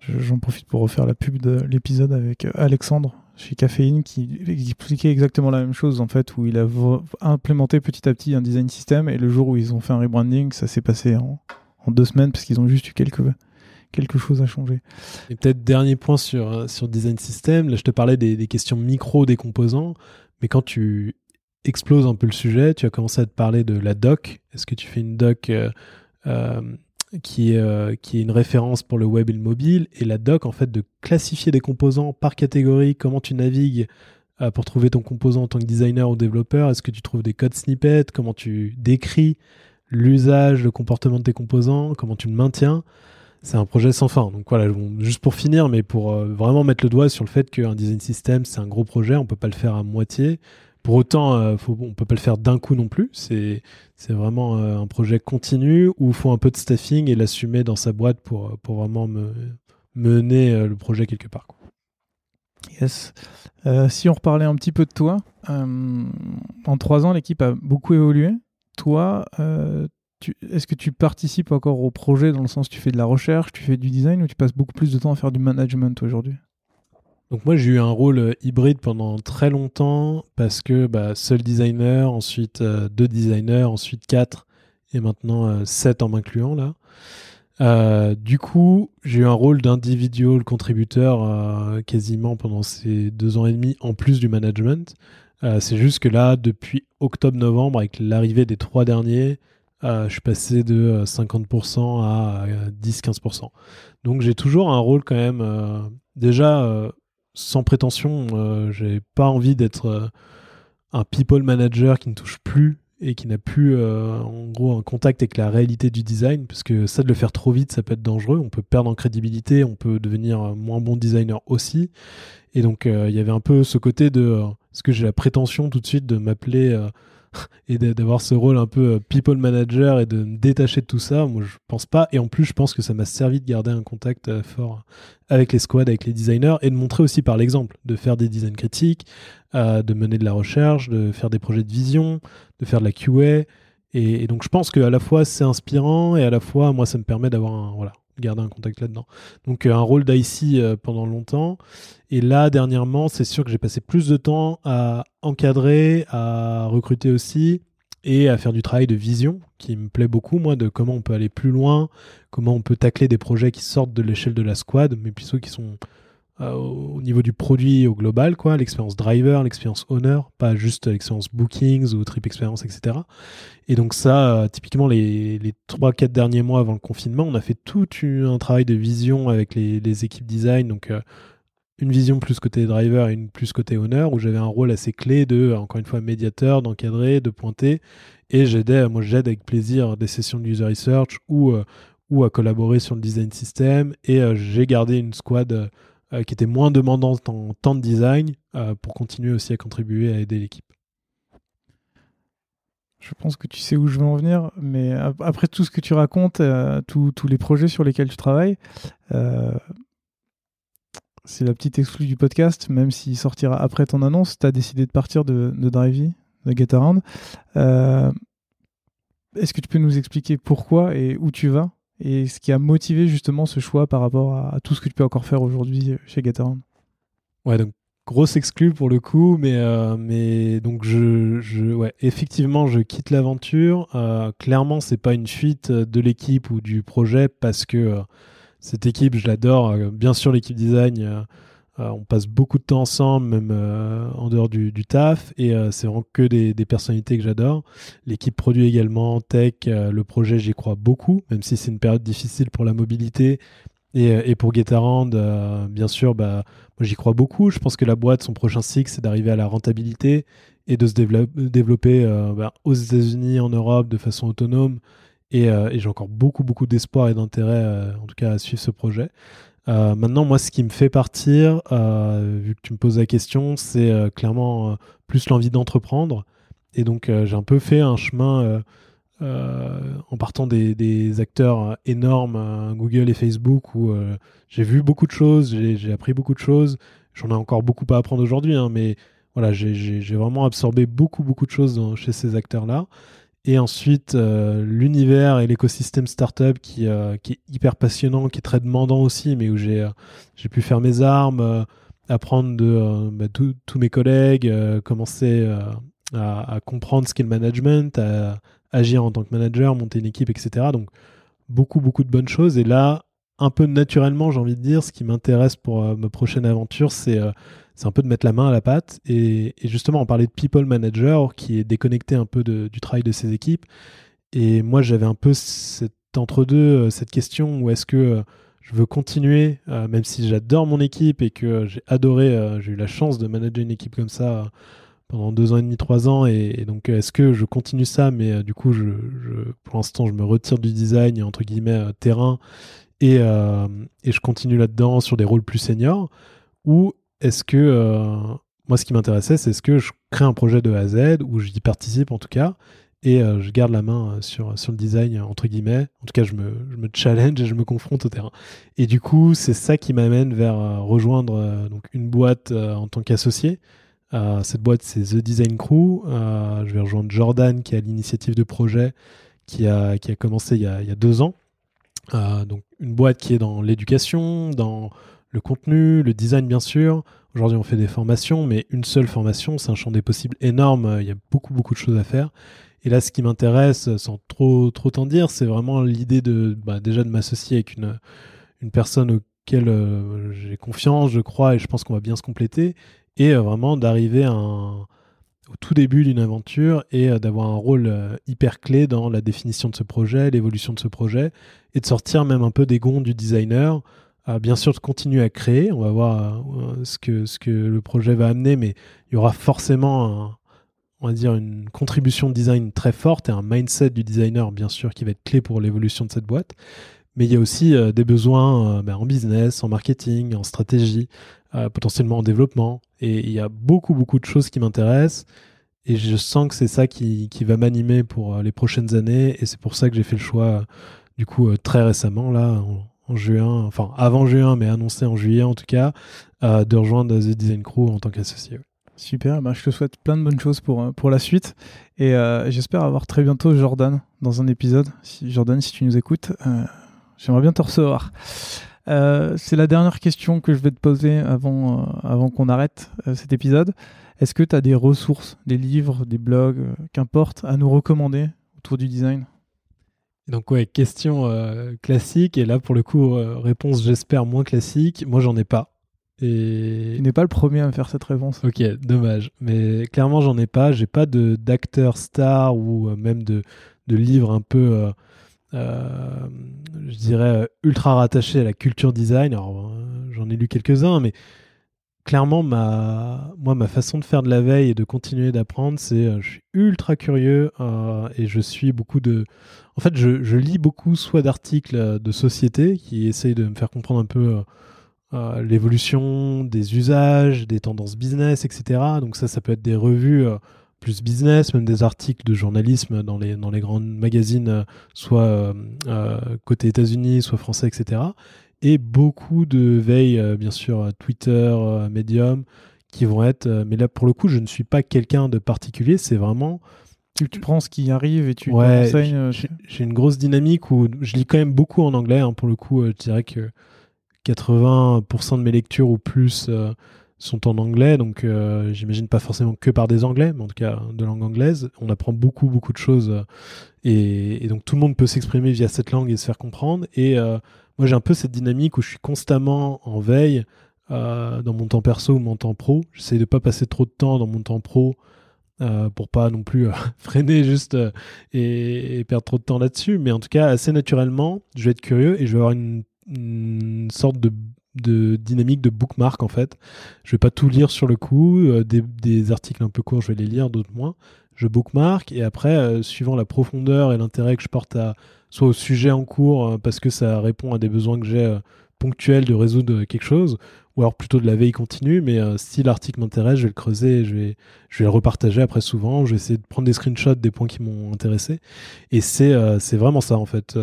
J'en profite pour refaire la pub de l'épisode avec Alexandre chez Caféine qui expliquait exactement la même chose en fait où il a implémenté petit à petit un design system et le jour où ils ont fait un rebranding ça s'est passé en, en deux semaines parce qu'ils ont juste eu quelques, quelque chose à changer. Et peut-être dernier point sur, euh, sur design system, là je te parlais des, questions micro des composants, mais quand tu exploses un peu le sujet, tu as commencé à te parler de la doc. Est-ce que tu fais une doc euh, euh, qui, est, qui est une référence pour le web et le mobile? Et la doc, en fait, de classifier des composants par catégorie, comment tu navigues pour trouver ton composant en tant que designer ou développeur? Est-ce que tu trouves des codes snippets? Comment tu décris l'usage, le comportement de tes composants, comment tu le maintiens. C'est un projet sans fin. Donc voilà, juste pour finir, mais pour euh, vraiment mettre le doigt sur le fait qu'un design system, c'est un gros projet, on peut pas le faire à moitié. Pour autant, euh, faut, on peut pas le faire d'un coup non plus. C'est vraiment euh, un projet continu où il faut un peu de staffing et l'assumer dans sa boîte pour, pour vraiment me, mener le projet quelque part. Yes. si on reparlait un petit peu de toi, en trois ans, l'équipe a beaucoup évolué toi, euh, est-ce que tu participes encore au projet dans le sens tu fais de la recherche, tu fais du design ou tu passes beaucoup plus de temps à faire du management aujourd'hui? Donc moi j'ai eu un rôle euh, hybride pendant très longtemps parce que bah, seul designer, ensuite euh, deux designers, ensuite quatre et maintenant sept en m'incluant là. du coup, j'ai eu un rôle d'individual contributeur quasiment pendant ces deux ans et demi en plus du management. Euh, c'est juste que là, depuis octobre-novembre, avec l'arrivée des trois derniers, euh, je suis passé de 50% euh, à 10-15%. Donc j'ai toujours un rôle quand même, déjà sans prétention, j'ai pas envie d'être un people manager qui ne touche plus et qui n'a plus en gros un contact avec la réalité du design, parce que ça de le faire trop vite, ça peut être dangereux, on peut perdre en crédibilité, on peut devenir moins bon designer aussi. Et donc il y avait un peu ce côté de est-ce que j'ai la prétention tout de suite de m'appeler euh, et d'avoir ce rôle un peu euh, people manager et de me détacher de tout ça? Moi, je pense pas. Et en plus, je pense que ça m'a servi de garder un contact euh, fort avec les squads, avec les designers et de montrer aussi par l'exemple, de faire des designs critiques, de mener de la recherche, de faire des projets de vision, de faire de la QA. Et, et donc, je pense qu'à la fois c'est inspirant et à la fois, moi, ça me permet d'avoir un voilà garder un contact là-dedans. Donc euh, un rôle d'IC euh, pendant longtemps. Et là, dernièrement, c'est sûr que j'ai passé plus de temps à encadrer, à recruter aussi et à faire du travail de vision qui me plaît beaucoup, moi, de comment on peut aller plus loin, comment on peut tacler des projets qui sortent de l'échelle de la squad, mais plutôt qui sont au niveau du produit au global, quoi, l'expérience driver, l'expérience owner, pas juste l'expérience bookings ou trip experience, etc. Et donc ça, typiquement les, les 3-4 derniers mois avant le confinement, on a fait tout un travail de vision avec les, équipes design, donc une vision plus côté driver et une plus côté owner, où j'avais un rôle assez clé de, encore une fois, médiateur, d'encadrer, de pointer. Et j'aidais, moi j'aide avec plaisir des sessions de user research ou, ou à collaborer sur le design system. Et j'ai gardé une squad euh, qui était moins demandante en temps de design euh, pour continuer aussi à contribuer à aider l'équipe. Je pense que tu sais où je veux en venir, mais après tout ce que tu racontes, euh, tous les projets sur lesquels tu travailles, c'est la petite exclue du podcast, même s'il sortira après ton annonce, tu as décidé de partir de, de Drivey, de GetAround. Est-ce que tu peux nous expliquer pourquoi et où tu vas? Et ce qui a motivé justement ce choix par rapport à, tout ce que tu peux encore faire aujourd'hui chez Gataround Ouais, donc grosse exclue pour le coup, mais, euh, mais donc je, je, ouais, effectivement, je quitte l'aventure. Euh, clairement, c'est pas une fuite de l'équipe ou du projet parce que euh, cette équipe, je l'adore. bien sûr, l'équipe design euh, on passe beaucoup de temps ensemble, même euh, en dehors du, taf, et euh, c'est vraiment que des, personnalités que j'adore. L'équipe produit également, tech, le projet, j'y crois beaucoup, même si c'est une période difficile pour la mobilité. Et, pour Getarand, bien sûr, bah, moi j'y crois beaucoup. Je pense que la boîte, son prochain cycle, c'est d'arriver à la rentabilité et de se développer bah, aux États-Unis, en Europe, de façon autonome. Et j'ai encore beaucoup, beaucoup d'espoir et d'intérêt, en tout cas, à suivre ce projet. Euh, maintenant, moi, ce qui me fait partir, euh, vu que tu me poses la question, c'est euh, clairement plus l'envie d'entreprendre. Et donc, j'ai un peu fait un chemin en partant des, acteurs énormes, Google et Facebook, où j'ai vu beaucoup de choses, j'ai appris beaucoup de choses. J'en ai encore beaucoup à apprendre aujourd'hui, hein, mais voilà, j'ai vraiment absorbé beaucoup, beaucoup de choses chez ces acteurs-là. Et ensuite, euh, l'univers et l'écosystème startup qui, euh, qui est hyper passionnant, qui est très demandant aussi, mais où j'ai euh, pu faire mes armes, apprendre de bah, tous mes collègues, commencer à, à, comprendre ce qu'est le management, à agir en tant que manager, monter une équipe, etc. Donc, beaucoup, beaucoup de bonnes choses. Et là, un peu naturellement, j'ai envie de dire, ce qui m'intéresse pour ma prochaine aventure, c'est c'est un peu de mettre la main à la pâte. Et, justement, on parlait de people manager qui est déconnecté un peu du travail de ses équipes. Et moi, j'avais un peu cet entre-deux, euh, cette question où est-ce que euh, je veux continuer, euh, même si j'adore mon équipe et que j'ai adoré, j'ai eu la chance de manager une équipe comme ça pendant deux ans et demi, trois ans. Et, donc, est-ce que je continue ça, mais du coup, je, pour l'instant, je me retire du design, entre guillemets, terrain, et, et je continue là-dedans sur des rôles plus seniors Ou est-ce que euh, moi, ce qui m'intéressait, c'est est-ce que je crée un projet de A à Z où j'y participe en tout cas et euh, je garde la main euh, sur, sur le design entre guillemets. En tout cas, je me, je me challenge et je me confronte au terrain. Et du coup, c'est ça qui m'amène vers rejoindre donc une boîte en tant qu'associé. cette boîte, c'est The Design Crew. je vais rejoindre Jordan qui a l'initiative de projet qui a, qui a commencé il y a, il y a deux ans. donc une boîte qui est dans l'éducation, dans le contenu, le design bien sûr. Aujourd'hui on fait des formations, mais une seule formation, c'est un champ des possibles énorme, il y a beaucoup beaucoup de choses à faire. Et là ce qui m'intéresse, sans trop trop t'en dire, c'est vraiment l'idée de bah, déjà de m'associer avec une, personne auquel euh, j'ai confiance, je crois, et je pense qu'on va bien se compléter, et euh, vraiment d'arriver au tout début d'une aventure et euh, d'avoir un rôle hyper clé dans la définition de ce projet, l'évolution de ce projet, et de sortir même un peu des gonds du designer bien sûr de continuer à créer. On va voir euh, ce, que, ce que le projet va amener, mais il y aura forcément, on va dire, une contribution de design très forte et un mindset du designer, bien sûr, qui va être clé pour l'évolution de cette boîte. Mais il y a aussi euh, des besoins euh, ben, en business, en marketing, en stratégie, potentiellement en développement. Et il y a beaucoup, beaucoup de choses qui m'intéressent. Et je sens que c'est ça qui, qui va m'animer pour les prochaines années. Et c'est pour ça que j'ai fait le choix, du coup, très récemment, là, juin, enfin avant juin, mais annoncé en juillet en tout cas, euh, de rejoindre The Design Crew en tant qu'associé. Super, bah, je te souhaite plein de bonnes choses pour, euh, pour la suite et euh, j'espère avoir très bientôt Jordan dans un épisode. Si, Jordan, si tu nous écoutes, j'aimerais bien te recevoir. c'est la dernière question que je vais te poser avant, avant qu'on arrête cet épisode. Est-ce que tu as des ressources, des livres, des blogs, qu'importe, à nous recommander autour du design? Donc ouais, question euh, classique, et là pour le coup, euh, réponse j'espère moins classique, moi j'en ai pas. Et... Tu n'es pas le premier à me faire cette réponse. Ok, dommage. Mais clairement, j'en ai pas. J'ai pas de d'acteur star ou euh, même de, de livre un peu, je dirais, ultra rattaché à la culture design. Alors, j'en ai lu quelques-uns, mais clairement, ma, moi, ma façon de faire de la veille et de continuer d'apprendre, c'est je suis ultra curieux et je suis beaucoup de. En fait, je, lis beaucoup soit d'articles de société qui essayent de me faire comprendre un peu euh, l'évolution des usages, des tendances business, etc. Donc ça, ça peut être des revues euh, plus business, même des articles de journalisme dans les, dans les grands magazines, euh, soit côté États-Unis, soit français, etc. Et beaucoup de veille, bien sûr, Twitter, Medium, qui vont être... mais là, pour le coup, je ne suis pas quelqu'un de particulier, c'est vraiment... Tu, prends ce qui arrive et tu ouais, J'ai une grosse dynamique où je lis quand même beaucoup en anglais. Hein, pour le coup, je dirais que 80% de mes lectures ou plus euh, sont en anglais, donc euh, j'imagine pas forcément que par des anglais, mais en tout cas de langue anglaise. On apprend beaucoup, beaucoup de choses euh, et, donc tout le monde peut s'exprimer via cette langue et se faire comprendre. Et moi j'ai un peu cette dynamique où je suis constamment en veille dans mon temps perso ou mon temps pro. J'essaie de pas passer trop de temps dans mon temps pro. pour pas non plus freiner juste et, et, perdre trop de temps là-dessus. Mais en tout cas, assez naturellement, je vais être curieux et je vais avoir une sorte de, dynamique de bookmark en fait. Je vais pas tout lire sur le coup, euh, des, des, articles un peu courts, je vais les lire, d'autres moins. Je bookmark et après, euh, suivant la profondeur et l'intérêt que je porte à soit au sujet en cours euh, parce que ça répond à des besoins que j'ai ponctuels de résoudre quelque chose, ou alors plutôt de la veille continue, mais si l'article m'intéresse, je vais le creuser, je vais, je vais le repartager après souvent, je vais essayer de prendre des screenshots des points qui m'ont intéressé, et c'est vraiment ça en fait.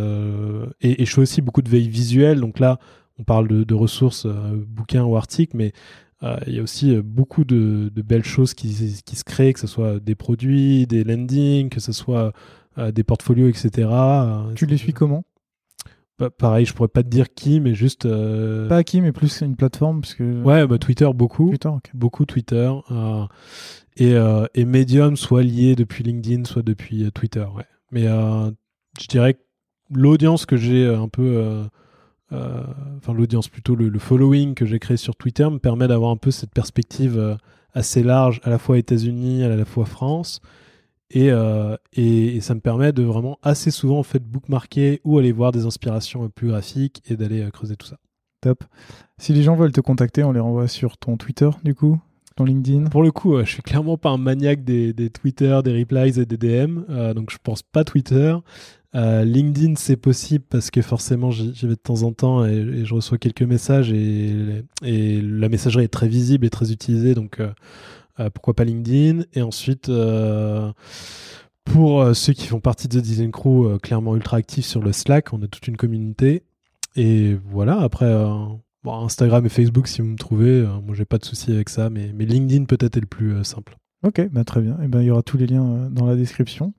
Et, je fais aussi beaucoup de veille visuelle, donc là, on parle de, ressources, bouquins ou articles, mais il y a aussi beaucoup de, de, belles choses qui, qui se créent, que ce soit des produits, des landings, que ce soit des portfolios, etc. Tu les suis comment? Pareil, je pourrais pas te dire qui, mais juste. Euh, pas qui, mais plus une plateforme. Parce que... Ouais, bah, Twitter, beaucoup. Twitter, Beaucoup Twitter. Euh, et, euh, et, Medium, soit lié depuis LinkedIn, soit depuis Twitter. Ouais. Mais je dirais que l'audience que j'ai un peu. Enfin, l'audience plutôt, le, le, following que j'ai créé sur Twitter me permet d'avoir un peu cette perspective assez large, à la fois États-Unis, à la fois France. Euh, et, et, ça me permet de vraiment assez souvent en fait bookmarker ou aller voir des inspirations plus graphiques et d'aller euh, creuser tout ça. Top. Si les gens veulent te contacter, on les renvoie sur ton Twitter du coup ton LinkedIn Pour le coup, je suis clairement pas un maniaque des, des Twitter, des replies et des DM, euh, donc je pense pas Twitter. LinkedIn, c'est possible parce que forcément j'y vais de temps en temps et, je reçois quelques messages et, et, la messagerie est très visible et très utilisée, donc euh, pourquoi pas LinkedIn Et ensuite, euh, pour euh, ceux qui font partie de The Design Crew, clairement ultra actifs sur le Slack, on a toute une communauté. Et voilà, après, Instagram et Facebook, si vous me trouvez, moi j'ai pas de souci avec ça, mais, LinkedIn peut-être est le plus simple. Ok, bah très bien. Et ben, il y aura tous les liens dans la description.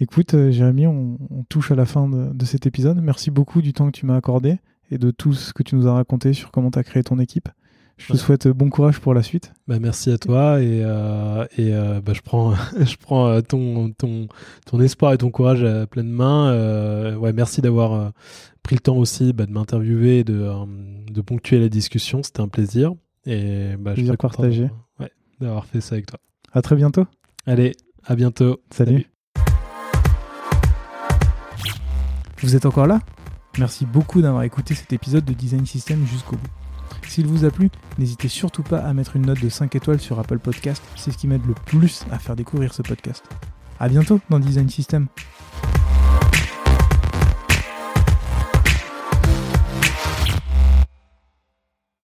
Écoute, Jérémy, on, touche à la fin de, de, cet épisode. Merci beaucoup du temps que tu m'as accordé et de tout ce que tu nous as raconté sur comment tu as créé ton équipe. Je te souhaite bon courage pour la suite. Bah, merci à toi et, euh, et euh, bah, je prends, je prends euh, ton, ton, ton espoir et ton courage à pleine main. ouais, merci d'avoir pris le temps aussi bah, de m'interviewer et de, de ponctuer la discussion. C'était un plaisir. Et bah, je partager. Ouais, d'avoir fait ça avec toi. À très bientôt. Allez, à bientôt. Salut. Vous êtes encore là? Merci beaucoup d'avoir écouté cet épisode de Design System jusqu'au bout. S'il vous a plu, n'hésitez surtout pas à mettre une note de 5 étoiles sur Apple Podcast, c'est ce qui m'aide le plus à faire découvrir ce podcast. A bientôt dans Design System.